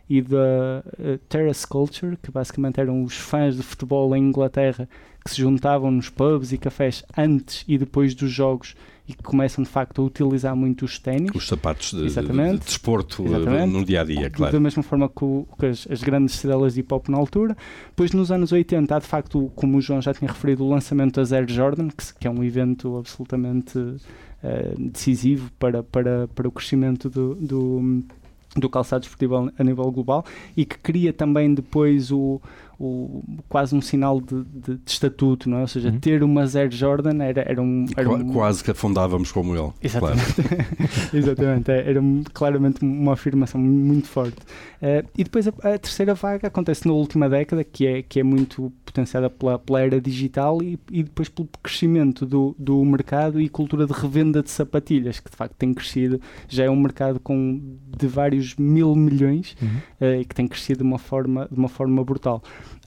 e da eh, terrace culture, que basicamente eram os fãs de futebol em Inglaterra que se juntavam nos pubs e cafés antes e depois dos jogos e que começam de facto a utilizar muito os ténis. Os sapatos de, de, de desporto eh, Exatamente. no dia a dia, claro. Da mesma forma que, o, que as, as, grandes estrelas de hip hop na altura. Depois, nos anos 80, há de facto, como o João já tinha referido, o lançamento da Air Jordan, que, que é um evento absolutamente uh, decisivo para, para, para o crescimento do, do do calçado esportivo a nível global e que cria também depois o, o, quase um sinal de, de, de, estatuto, não é? Ou seja, uhum. ter uma Air Jordan era, era, um, era um... Quase que afundávamos como ele. Exatamente. Claro. [laughs] Exatamente. É, era claramente uma afirmação muito forte. Uh, e depois a, a, terceira vaga acontece na última década, que é, que é muito potenciada pela, pela era digital e, e depois pelo crescimento do, do mercado e cultura de revenda de sapatilhas, que de facto tem crescido. Já é um mercado com de vários mil milhões uhum. uh, e que tem crescido de uma forma, de uma forma brutal.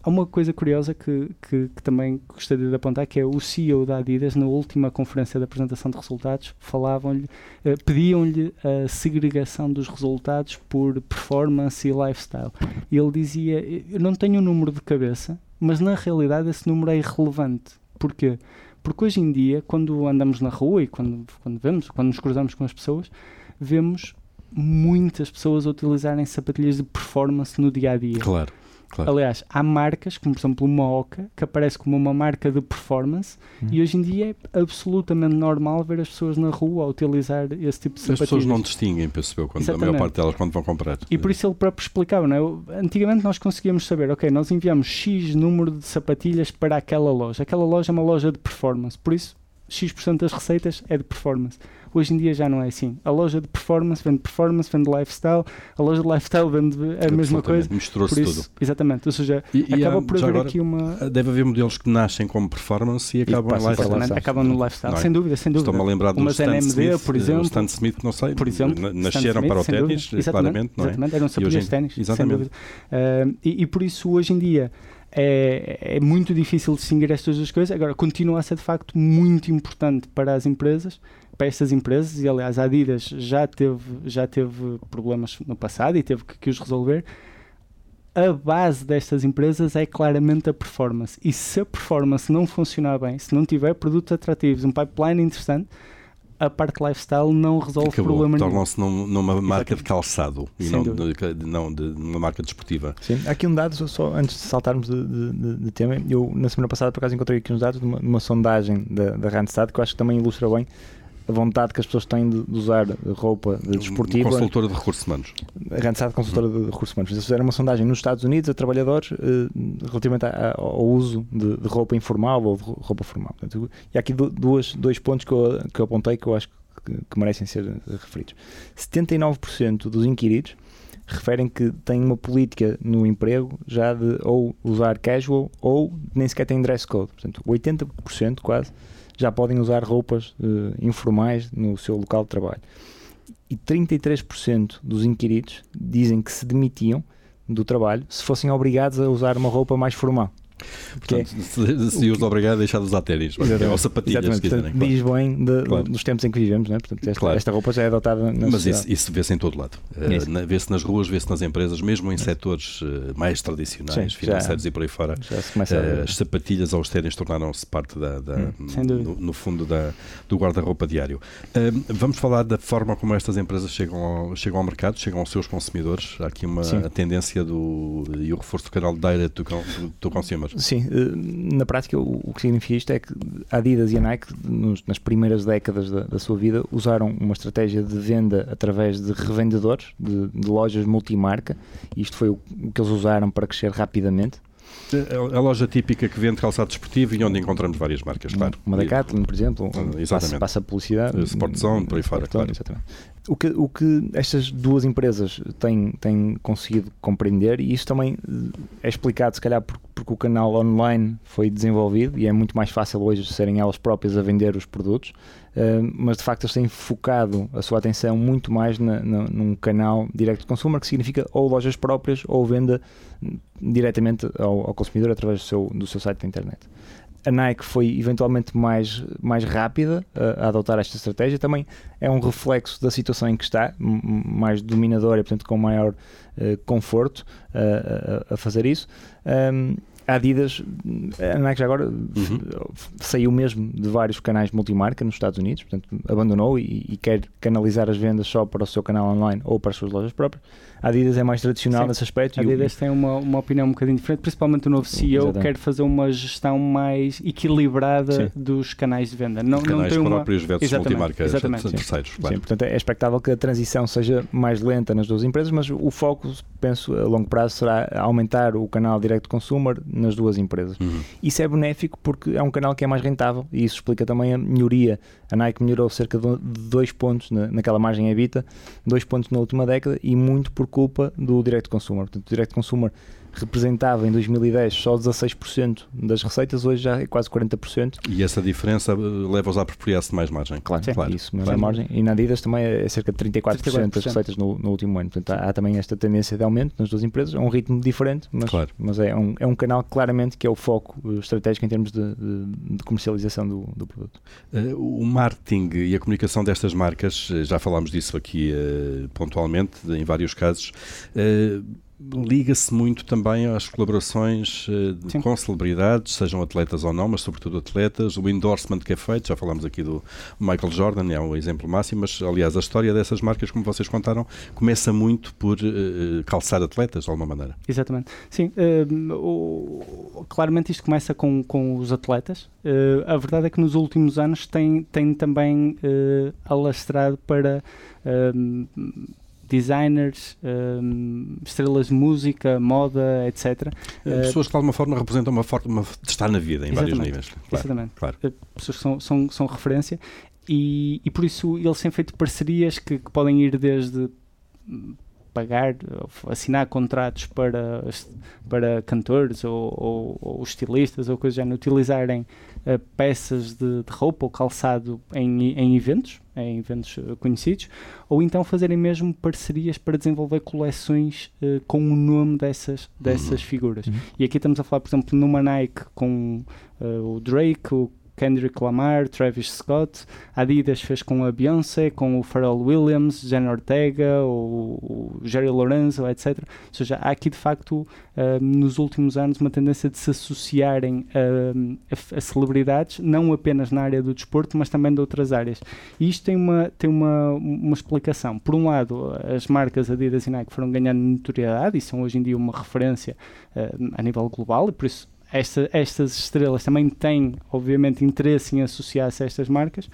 Há uma coisa curiosa que, que, que, também gostaria de apontar, que é o CEO da Adidas, na última conferência de apresentação de resultados, falavam-lhe, eh, pediam-lhe a segregação dos resultados por performance e lifestyle. E ele dizia, eu não tenho o um número de cabeça, mas na realidade esse número é irrelevante. Porquê? Porque hoje em dia, quando andamos na rua e quando, quando vemos, quando nos cruzamos com as pessoas, vemos muitas pessoas utilizarem sapatilhas de performance no dia a dia. Claro. Claro. Aliás, há marcas, como por exemplo uma Oca, que aparece como uma marca de performance hum. e hoje em dia é absolutamente normal ver as pessoas na rua a utilizar esse tipo de sapatilhas. As pessoas não distinguem, percebeu, quando, a maior parte delas quando vão comprar. E por isso ele próprio explicava, não é? Antigamente nós conseguíamos saber, ok, nós enviamos X número de sapatilhas para aquela loja. Aquela loja é uma loja de performance, por isso X% das receitas é de performance. Hoje em dia já não é assim. A loja de performance vende performance, vende lifestyle, a loja de lifestyle vende a mesma coisa. Misturou-se tudo. Exatamente, ou seja, e, acaba e, por haver agora, aqui uma. Deve haver modelos que nascem como performance e acabam em lifestyle. Acabam no lifestyle, é? sem dúvida, sem dúvida. Estou-me a lembrar do Stan NMD, Smith, por exemplo. O Stan Smith, não sei, por exemplo, nasceram Smith, para o ténis, claramente, não é? Exatamente, eram sapatilhas de ténis, exatamente. Uh, e, e por isso, hoje em dia, é, é, muito difícil distinguir estas duas coisas. Agora, continua a ser de facto muito importante para as empresas para estas empresas, e aliás a Adidas já teve, já teve problemas no passado e teve que, que os resolver, a base destas empresas é claramente a performance. E se a performance não funcionar bem, se não tiver produtos atrativos, um pipeline interessante, a parte lifestyle não resolve Acabou. problema nenhum. Tornam-se num, numa marca de calçado e não de, não de uma marca desportiva. Sim, há aqui um dado, só antes de saltarmos de, de, de, tema, eu na semana passada por acaso encontrei aqui uns dados de uma, uma sondagem da, da Randstad que eu acho que também ilustra bem a vontade que as pessoas têm de, usar roupa de desportiva. Consultora de recursos humanos. A Randstad consultora de recursos humanos. Eles fizeram uma sondagem nos Estados Unidos a trabalhadores eh, relativamente a, ao uso de, de, roupa informal ou de roupa formal. Portanto, e há aqui duas, dois pontos que eu, que eu apontei que eu acho que, que merecem ser referidos. 79% dos inquiridos referem que têm uma política no emprego já de ou usar casual ou nem sequer têm dress code. Portanto, 80% quase já podem usar roupas uh, informais no seu local de trabalho. E 33% dos inquiridos dizem que se demitiam do trabalho se fossem obrigados a usar uma roupa mais formal. Portanto, se, se os obrigado a deixar de usar ténis, é ou sapatilhas, se quiserem. Portanto, diz bem de, claro. dos tempos em que vivemos, não é? Portanto, esta, claro. esta roupa já é adotada na Mas isso, isso vê-se em todo lado. Uh, vê-se nas ruas, vê-se nas empresas, mesmo em setores uh, mais tradicionais, Sim, financeiros já, e por aí fora. Uh, as sapatilhas ou os ténis tornaram-se parte da, da hum, no, no, fundo da, do guarda-roupa diário. vamos falar da forma como estas empresas chegam ao, chegam ao mercado, chegam aos seus consumidores. Há aqui uma tendência do, e o reforço do canal direct to, to consumer. Sim, eh, na prática o, que significa isto é que a Adidas e a Nike, nas primeiras décadas da, da, sua vida, usaram uma estratégia de venda através de revendedores, de, de lojas multimarca, isto foi o que eles usaram para crescer rapidamente. É a loja típica que vende calçado desportivo e onde encontramos várias marcas, claro. Uma Decathlon, por exemplo, passa, passa publicidade. Sport Zone, por aí fora, claro. Exatamente. O que, o que estas duas empresas têm, têm conseguido compreender, e isso também é explicado, se calhar, porque o canal online foi desenvolvido e é muito mais fácil hoje serem elas próprias a vender os produtos, mas de facto eles têm focado a sua atenção muito mais na, na, num canal direct to consumer, que significa ou lojas próprias ou venda diretamente ao, ao consumidor através do seu, do seu site da internet a Nike foi eventualmente mais, mais rápida a, a, adotar esta estratégia. Também é um reflexo da situação em que está, mais dominadora e, portanto, com maior uh, conforto uh, a, a, fazer isso. Um, a Adidas, a Nike já agora uhum. saiu mesmo de vários canais multimarca nos Estados Unidos, portanto abandonou e, e, quer canalizar as vendas só para o seu canal online ou para as suas lojas próprias. A Adidas é mais tradicional Sim. nesse aspecto. A Adidas o... tem uma, uma opinião um bocadinho diferente, principalmente o novo CEO Exatamente. quer fazer uma gestão mais equilibrada Sim. dos canais de venda. Não, canais não tem próprios uma... versus exatamente, multimarca exatamente. terceiros. Claro. Sim, portanto é expectável que a transição seja mais lenta nas duas empresas, mas o foco, penso, a longo prazo será aumentar o canal direct consumer nas duas empresas. Uhum. Isso é benéfico porque é um canal que é mais rentável e isso explica também a melhoria. A Nike melhorou cerca de dois pontos na, naquela margem EBITDA, dois pontos na última década e muito por culpa do direct consumer. Portanto, o direct consumer representava em 2010 só 16% das receitas, hoje já é quase 40%. E essa diferença eh, leva-os a apropriar-se de mais margem. Claro, Sim, claro. isso, mas claro. margem. E na Adidas também é cerca de 34%, 34%. das receitas no, no, último ano. Portanto, há, há, também esta tendência de aumento nas duas empresas, é um ritmo diferente, mas, claro. mas é, um, é um canal claramente que é o foco eh, estratégico em termos de, de, de comercialização do, do produto. Uh, o marketing e a comunicação destas marcas, já falámos disso aqui uh, pontualmente, em vários casos. Uh, liga-se muito também às colaborações uh, com celebridades, sejam atletas ou não, mas sobretudo atletas, o endorsement que é feito, já falámos aqui do Michael Jordan, é um exemplo máximo, mas aliás a história dessas marcas, como vocês contaram, começa muito por uh, calçar atletas de alguma maneira. Exatamente, sim, uh, o, claramente isto começa com, com os atletas, a verdade é que nos últimos anos tem, tem também alastrado para designers, um, estrelas de música, moda, etc. Eh, pessoas que de alguma forma representam uma forma de estar na vida em vários níveis. Claro, exatamente. Claro. Eh, pessoas que são, são, são referência e, e por isso eles têm feito parcerias que, que podem ir desde pagar, assinar contratos para, para cantores ou, ou, ou estilistas ou coisas já utilizarem uh, peças de, de, roupa ou calçado em, em eventos, em eventos uh, conhecidos, ou então fazerem mesmo parcerias para desenvolver coleções uh, com o nome dessas, dessas uhum. figuras. Uhum. E aqui estamos a falar, por exemplo, numa Nike com o Drake, o Kendrick Lamar, Travis Scott, Adidas fez com a Beyoncé, com o Pharrell Williams, Jen Ortega, o, Jerry Lorenzo, etc. Ou seja, há aqui de facto uh, nos últimos anos uma tendência de se associarem uh, a, a, celebridades, não apenas na área do desporto, mas também de outras áreas. E isto tem uma, tem uma, uma explicação. Por um lado, as marcas Adidas e Nike foram ganhando notoriedade e são hoje em dia uma referência uh, a nível global, e por isso esta, estas estrelas também têm, obviamente, interesse em associar-se a estas marcas,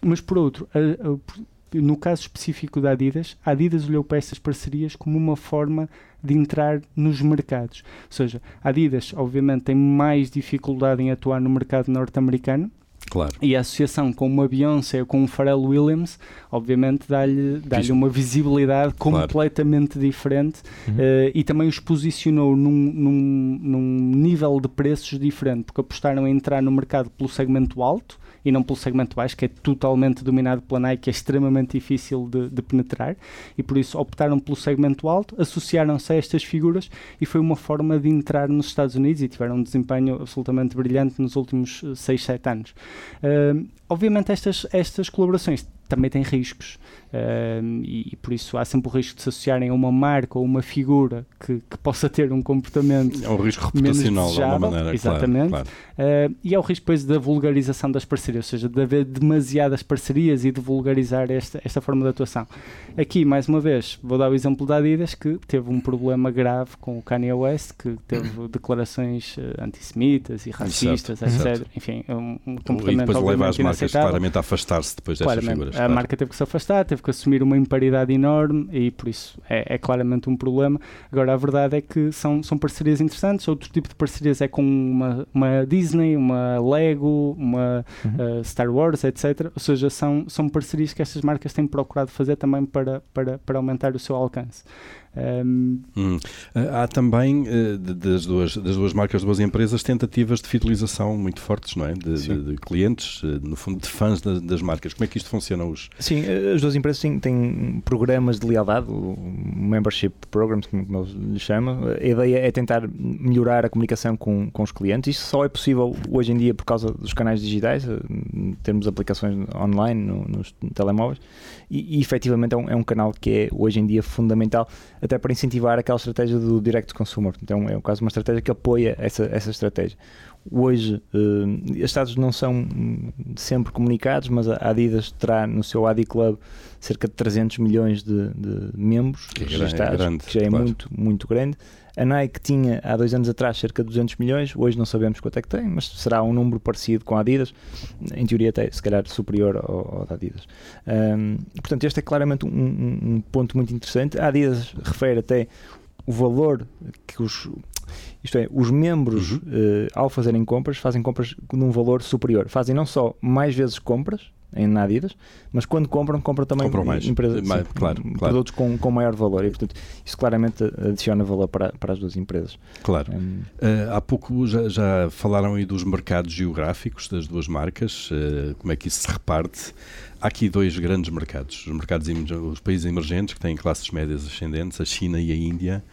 mas por outro, a, a, no caso específico da Adidas, a Adidas olhou para estas parcerias como uma forma de entrar nos mercados. Ou seja, a Adidas, obviamente, tem mais dificuldade em atuar no mercado norte-americano, Claro. E a associação com uma Beyoncé ou com um Pharrell Williams, obviamente, dá-lhe dá uma visibilidade completamente claro. diferente uhum. uh, e também os posicionou num, num, num nível de preços diferente, porque apostaram em entrar no mercado pelo segmento alto e não pelo segmento baixo, que é totalmente dominado pela Nike, é extremamente difícil de, de penetrar, e por isso optaram pelo segmento alto, associaram-se a estas figuras e foi uma forma de entrar nos Estados Unidos e tiveram um desempenho absolutamente brilhante nos últimos 6, eh, 7 anos. Uh, obviamente estas, estas colaborações também têm riscos. Uh, e, e, por isso há sempre o risco de se associarem a uma marca ou uma figura que, que possa ter um comportamento é um risco reputacional de alguma maneira exatamente. claro, claro. Uh, e é o risco depois da vulgarização das parcerias ou seja, de haver demasiadas parcerias e de vulgarizar esta, esta forma de atuação. Aqui mais uma vez vou dar o exemplo da Adidas que teve um problema grave com o Kanye West que teve [clears throat] declarações uh, antissemitas e racistas etc, enfim um, um comportamento e depois leva as marcas claramente a afastar-se depois destas figuras a marca teve que se afastar, teve que assumir uma imparidade enorme e por isso é, é, claramente um problema. Agora, a verdade é que são, são parcerias interessantes. Outro tipo de parcerias é com uma, uma Disney, uma Lego, uma uhum. uh, Star Wars, etc. Ou seja, são, são parcerias que estas marcas têm procurado fazer também para, para, para aumentar o seu alcance. Um... Hum. Há também, uh, das, duas, das duas marcas, duas empresas, tentativas de fidelização muito fortes, não é? De, de, de clientes, uh, no fundo, de fãs das, das marcas. Como é que isto funciona hoje? Sim, eh, as duas empresas têm, têm programas de lealdade, o Membership Programs, como eles lhe chamam. A ideia é tentar melhorar a comunicação com, com os clientes. Isto só é possível hoje em dia por causa dos canais digitais, termos aplicações online no, nos telemóveis e, e efetivamente é um, é um canal que é hoje em dia fundamental até para incentivar aquela estratégia do direct consumer. Então é um caso uma estratégia que apoia essa, essa estratégia. Hoje, uh, estes dados não são sempre comunicados, mas a Adidas terá no seu Adi Club cerca de 300 milhões de, de membros que registados, é grande, que já é claro. muito, muito grande. A Nike tinha há dois anos atrás cerca de 200 milhões, hoje não sabemos quanto é que tem, mas será um número parecido com a Adidas, em teoria até se calhar superior ao, ao da Adidas. Um, portanto, este é claramente um, um, ponto muito interessante. A Adidas refere até o valor que os isto é, os membros, uhum. uh, ao fazerem compras, fazem compras num valor superior. Fazem não só mais vezes compras, em Adidas, mas quando compram, compram também compram mais. empresas, mais, sim, claro, produtos com, com maior valor e, portanto, isso claramente adiciona valor para, para as duas empresas. Claro. Um, uh, há pouco já, já, falaram aí dos mercados geográficos das duas marcas, uh, como é que isso se reparte. Há aqui dois grandes mercados, os mercados os países emergentes que têm classes médias ascendentes, a China e a Índia.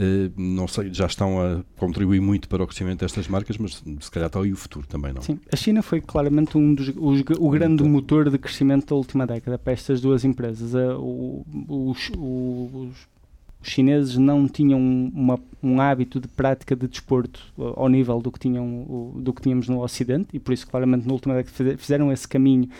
Uh, não sei, já estão a contribuir muito para o crescimento destas marcas, mas se calhar está aí o futuro também, não? Sim, a China foi claramente um dos os, o grande motor de crescimento da última década para estas duas empresas. Uh, o, os, os, os chineses não tinham uma, um hábito de prática de desporto ao nível do que, tinham, do que tínhamos no Ocidente e por isso claramente na última década fizeram esse caminho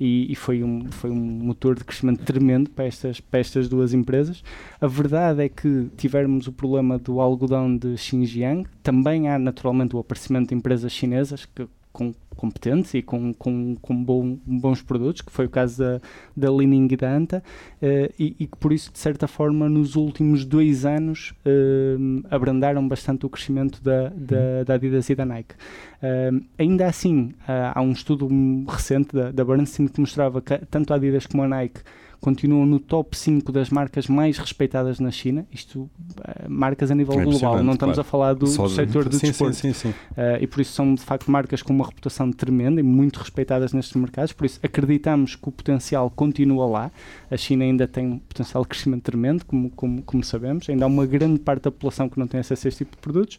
e, e, foi, um, foi um motor de crescimento tremendo para estas, para estas duas empresas. A verdade é que tivermos o problema do algodão de Xinjiang, também há naturalmente o aparecimento de empresas chinesas que com, competentes e com, com, com bom, bons produtos, que foi o caso da, da Lining e da Anta, uh, e, e, que por isso, de certa forma, nos últimos dois anos uh, abrandaram bastante o crescimento da, da, da Adidas e da Nike. Uh, ainda assim, há um estudo recente da, da Bernstein que mostrava que tanto a Adidas como a Nike continuam no top 5 das marcas mais respeitadas na China, isto uh, marcas a nível é global, não estamos claro. a falar do, do setor de sim, desporto. Sim, sim, sim. Uh, e por isso são de facto marcas com uma reputação tremenda e muito respeitadas nestes mercados, por isso acreditamos que o potencial continua lá. A China ainda tem um potencial de crescimento tremendo, como, como, como sabemos, ainda há uma grande parte da população que não tem acesso a este tipo de produtos.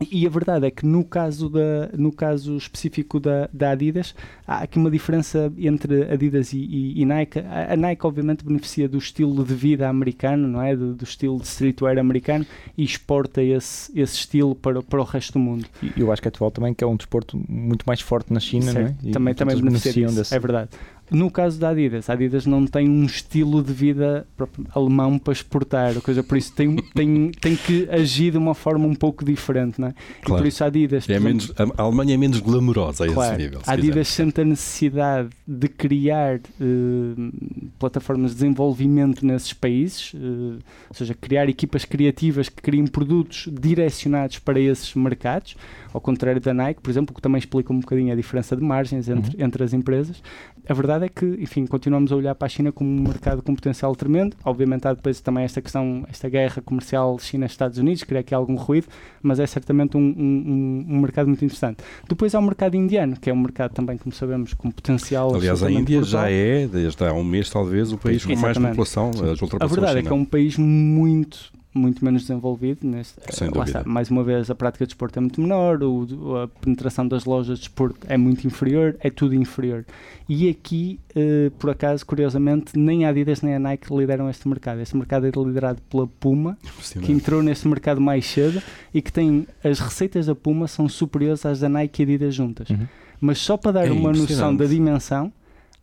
E a verdade é que no caso, da, no caso específico da, da Adidas, há aqui uma diferença entre Adidas e, e, e Nike. A, a, Nike, obviamente, beneficia do estilo de vida americano, não é? Do, do, estilo de streetwear americano e exporta esse, esse estilo para, para o resto do mundo. E eu acho que atual também, que é um desporto muito mais forte na China, certo. não é? E, também, também beneficia disso, é verdade. No caso da Adidas, a Adidas não tem um estilo de vida alemão para exportar, ou coisa, por isso tem, tem, tem que agir de uma forma um pouco diferente, não é? Claro. E por isso a Adidas... É menos, a Alemanha é menos glamourosa a claro, esse nível. A Adidas sente a necessidade de criar uh, plataformas de desenvolvimento nesses países, uh, ou seja, criar equipas criativas que criem produtos direcionados para esses mercados, ao contrário da Nike, por exemplo, que também explica um bocadinho a diferença de margens entre, uhum. entre as empresas. A verdade é que, enfim, continuamos a olhar para a China como um mercado com potencial tremendo. Obviamente há depois também esta questão, esta guerra comercial China-Estados Unidos, cria aqui algum ruído, mas é certamente um, um, um, mercado muito interessante. Depois há o mercado indiano, que é um mercado também, como sabemos, com potencial. Aliás, a Índia brutal. já é, desde há um mês talvez, o país com mais população. A verdade a é que é um país muito muito menos desenvolvido. Neste, Sem lá está, mais uma vez, a prática de desporto é muito menor, o, a penetração das lojas de desporto é muito inferior, é tudo inferior. E aqui, uh, por acaso, curiosamente, nem a Adidas nem a Nike lideram este mercado. Este mercado é liderado pela Puma, que entrou neste mercado mais cedo e que tem as receitas da Puma são superiores às da Nike e Adidas juntas. Uhum. Mas só para dar é uma noção da dimensão,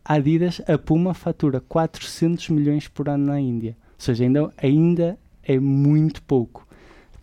a Adidas, a Puma fatura 400 milhões por ano na Índia. Ou seja, ainda, ainda é muito pouco.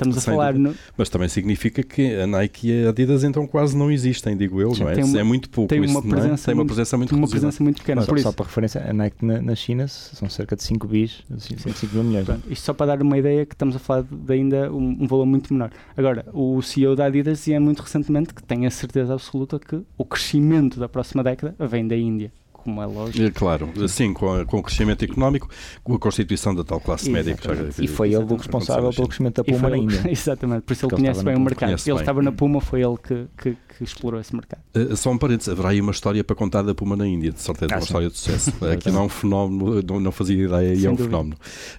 Estamos a falar. No... Mas também significa que a Nike e a Adidas então quase não existem, digo eu, não é? Uma, é muito pouco. Tem uma, isso, presença, tem uma presença muito, uma presença muito pequena. Só, só, para referência, a Nike na, na, China são cerca de 5 bis, 5 mil milhões. Pronto, isto só para dar uma ideia que estamos a falar de ainda um, um, valor muito menor. Agora, o CEO da Adidas dizia muito recentemente que tem a certeza absoluta que o crescimento da próxima década vem da Índia como é lógico. É, claro, assim, com, com o crescimento económico, com a constituição da tal classe média que já, E foi ele o responsável pelo crescimento da Puma na Índia. [laughs] Exatamente, por isso ele conhece bem o mercado. Ele bem. estava na Puma, foi ele que, que, que explorou esse mercado. Uh, só um parênteses, haverá aí uma história para contar da Puma na Índia, de certeza, ah, uma sim. história de sucesso. [laughs] aqui não é um fenómeno, não, não fazia ideia, e é um dúvida. fenómeno.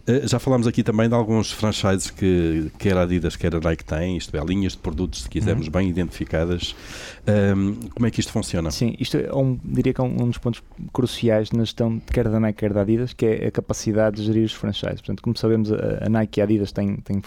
Uh, já falámos aqui também de alguns franchises que quer a Adidas, quer a Nike têm, isto é, linhas de produtos, se quisermos, uhum. bem identificadas. Um, como é que isto funciona? Sim, isto é um, diria que é um, um dos pontos cruciais na gestão, quer da Nike, quer da Adidas, que é a capacidade de gerir os franchises. Portanto, como sabemos, a, a Nike e a Adidas têm, têm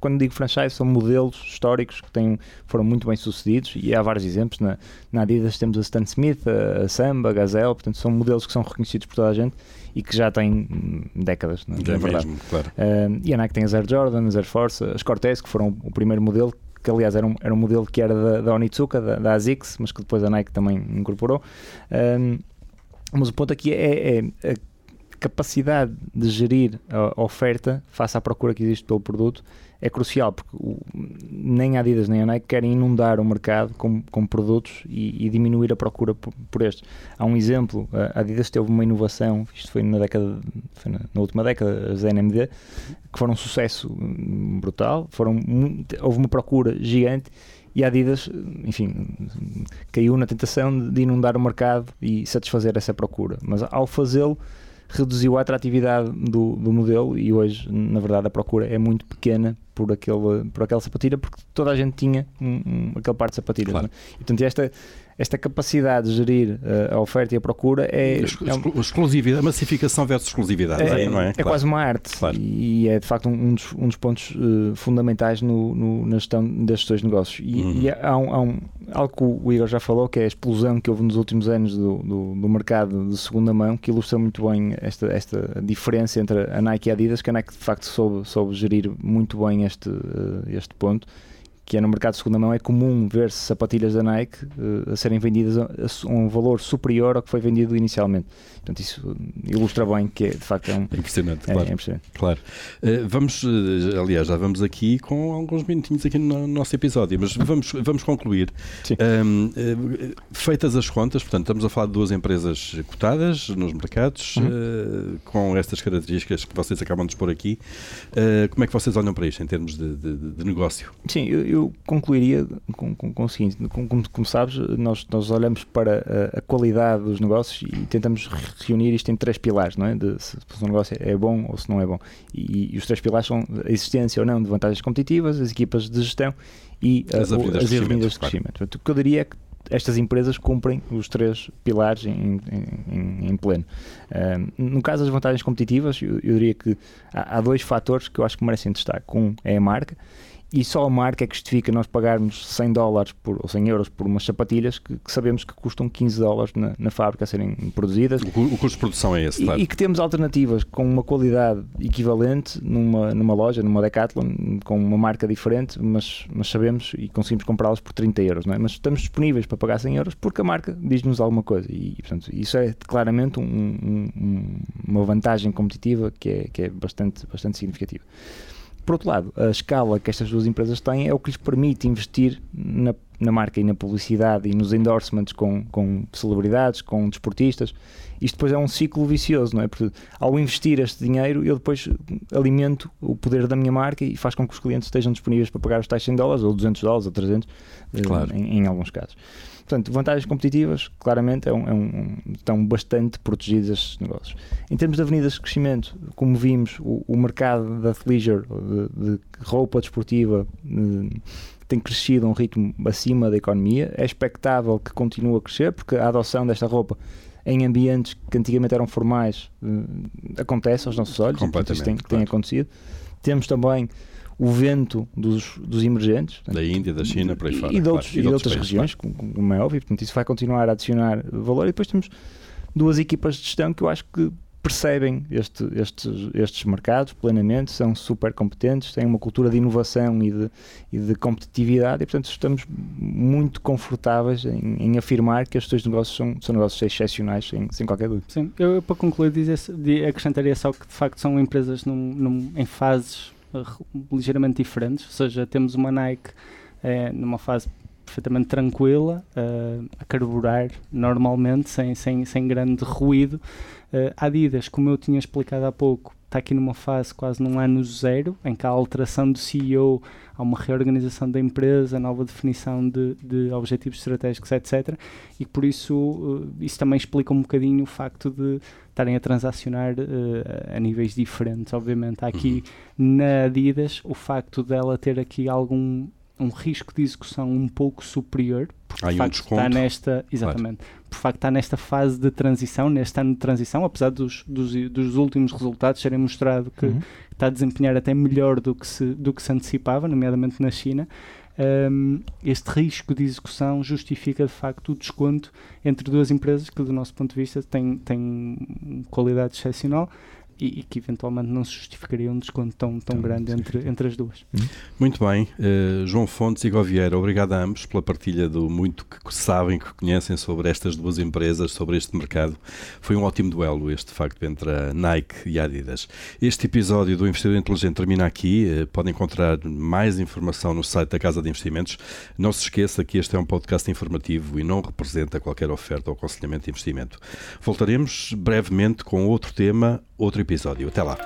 quando digo franchise, são modelos históricos que têm, foram muito bem sucedidos e há vários exemplos. Na, na Adidas temos a Stan Smith, a, a Samba, a Gazelle, portanto, são modelos que são reconhecidos por toda a gente e que já têm décadas, não é, é verdade. Mesmo, claro. Uh, e a Nike tem as Air Jordan, as Air Force, as Cortez, que foram o primeiro modelo que aliás era um, era um modelo que era da, da Onitsuka, da, da ASICS, mas que depois a Nike também incorporou. Um, mas o ponto aqui é, é, a capacidade de gerir a oferta face à procura que existe pelo produto é crucial, porque o, nem a Adidas nem a Nike querem inundar o mercado com, com produtos e, e diminuir a procura por, por, estes. Há um exemplo, a Adidas teve uma inovação, isto foi na década, foi na, na, última década, as NMD, que foram um sucesso brutal, foram, houve uma procura gigante e a Adidas, enfim, caiu na tentação de inundar o mercado e satisfazer essa procura, mas ao fazê-lo reduziu a atratividade do, do modelo e hoje, na verdade, a procura é muito pequena por, aquele, por aquela sapatilha porque toda a gente tinha um, um, aquele par de sapatilhas. Claro. É? E, portanto, esta, esta capacidade de gerir uh, a oferta e a procura é. Exclu é um, exclusividade, massificação versus exclusividade, é, não é? É claro. quase uma arte claro. e é de facto um, dos, um dos pontos uh, fundamentais no, no, na gestão destes dois negócios. E, uhum. e há, um, há um, algo que o Igor já falou, que é a explosão que houve nos últimos anos do, do, do mercado de segunda mão, que ilustra muito bem esta, esta diferença entre a Nike e a Adidas, que a Nike de facto soube, soube gerir muito bem este, uh, este ponto que é no mercado de segunda mão, é comum ver-se sapatilhas da Nike uh, a serem vendidas a, a, um valor superior ao que foi vendido inicialmente. Portanto, isso ilustra bem que é, de facto é um. É impressionante, é, claro. É impressionante. claro. Uh, vamos, uh, aliás, já vamos aqui com alguns minutinhos aqui no nosso episódio, mas vamos, vamos concluir. Um, feitas as contas, portanto, estamos a falar de duas empresas cotadas nos mercados, uhum. com estas características que vocês acabam de expor aqui. como é que vocês olham para isto em termos de, de, de negócio? Sim, eu eu concluiria com, com, com o seguinte: como, como, sabes, nós, nós olhamos para a, a, qualidade dos negócios e tentamos reunir isto em três pilares, não é? De se, se um negócio é bom ou se não é bom. E, e, os três pilares são a existência ou não de vantagens competitivas, as equipas de gestão e as, avenidas, as avenidas de crescimento. Portanto, o que eu diria é que estas empresas cumprem os três pilares em, em, em pleno. no caso das vantagens competitivas, eu, eu diria que há, há, dois fatores que eu acho que merecem destaque. Um é a marca e só a marca é que justifica nós pagarmos 100 dólares por, ou 100 euros por umas sapatilhas que, que sabemos que custam 15 dólares na, na fábrica a serem produzidas. O, o, custo de produção é esse, e, claro. E que temos alternativas com uma qualidade equivalente numa, numa loja, numa Decathlon, com uma marca diferente, mas, mas sabemos e conseguimos comprá-las por 30 euros, não é? Mas estamos disponíveis para pagar 100 euros porque a marca diz-nos alguma coisa e, portanto, isso é claramente um, um, uma vantagem competitiva que é, que é bastante, bastante significativa. Por outro lado, a escala que estas duas empresas têm é o que lhes permite investir na, na marca e na publicidade e nos endorsements com, com celebridades, com desportistas. Isto depois é um ciclo vicioso, não é? Porque ao investir este dinheiro, eu depois alimento o poder da minha marca e faz com que os clientes estejam disponíveis para pagar os tais 100 dólares, ou 200 dólares, ou 300, eh, claro. em, em alguns casos. Portanto, vantagens competitivas, claramente, é um, é um, estão bastante protegidos estes negócios. Em termos de avenidas de crescimento, como vimos, o, o mercado da leisure, de, de roupa desportiva, de, tem crescido a um ritmo acima da economia. É expectável que continue a crescer, porque a adoção desta roupa em ambientes que antigamente eram formais uh, acontece aos nossos olhos, isso tem, claro. tem acontecido. Temos também o vento dos, dos emergentes. Da Índia, da China, por aí fora. E de, outros, claro. e de, outras países, regiões, claro. como é óbvio. Portanto, isso vai continuar a adicionar valor. E depois temos duas equipas de gestão que eu acho que percebem este, estes, estes mercados plenamente, são super competentes, têm uma cultura de inovação e de, e de competitividade e, portanto, estamos muito confortáveis em, em afirmar que estes dois negócios são, são negócios excepcionais, sem, sem qualquer dúvida. Sim, eu, para concluir, dizer, acrescentaria só que, de facto, são empresas num, num, em fases ligeiramente diferentes, ou seja, temos uma Nike é, numa fase perfeitamente tranquila, uh, a carburar normalmente, sem, sem, sem grande ruído. Uh, Adidas, como eu tinha explicado há pouco, está aqui numa fase quase num ano zero, em que há alteração do CEO, há uma reorganização da empresa, nova definição de, de objetivos estratégicos, etc. E por isso, uh, isso também explica um bocadinho o facto de estarem a transacionar uh, a níveis diferentes. Obviamente, há aqui uhum. na Adidas o facto dela ter aqui algum um risco de execução um pouco superior, porque de facto um está nesta, exatamente, claro. por facto está nesta fase de transição, neste ano de transição, apesar dos, dos, dos últimos resultados serem mostrado que uhum. está a desempenhar até melhor do que se, do que se antecipava, nomeadamente na China. Um, este risco de execução justifica de facto o desconto entre duas empresas que, do nosso ponto de vista, têm, têm qualidade excepcional e, e, que eventualmente não se justificaria um desconto tão, tão grande entre, entre as duas. Hum. Muito bem. Uh, João Fontes e Govieira, obrigado a ambos pela partilha do muito que sabem, que conhecem sobre estas duas empresas, sobre este mercado. Foi um ótimo duelo este, de facto, entre a Nike e a Adidas. Este episódio do Investidor Inteligente termina aqui. Uh, pode encontrar mais informação no site da Casa de Investimentos. Não se esqueça que este é um podcast informativo e não representa qualquer oferta ou aconselhamento de investimento. Voltaremos brevemente com outro tema, outro episódio. Até lá.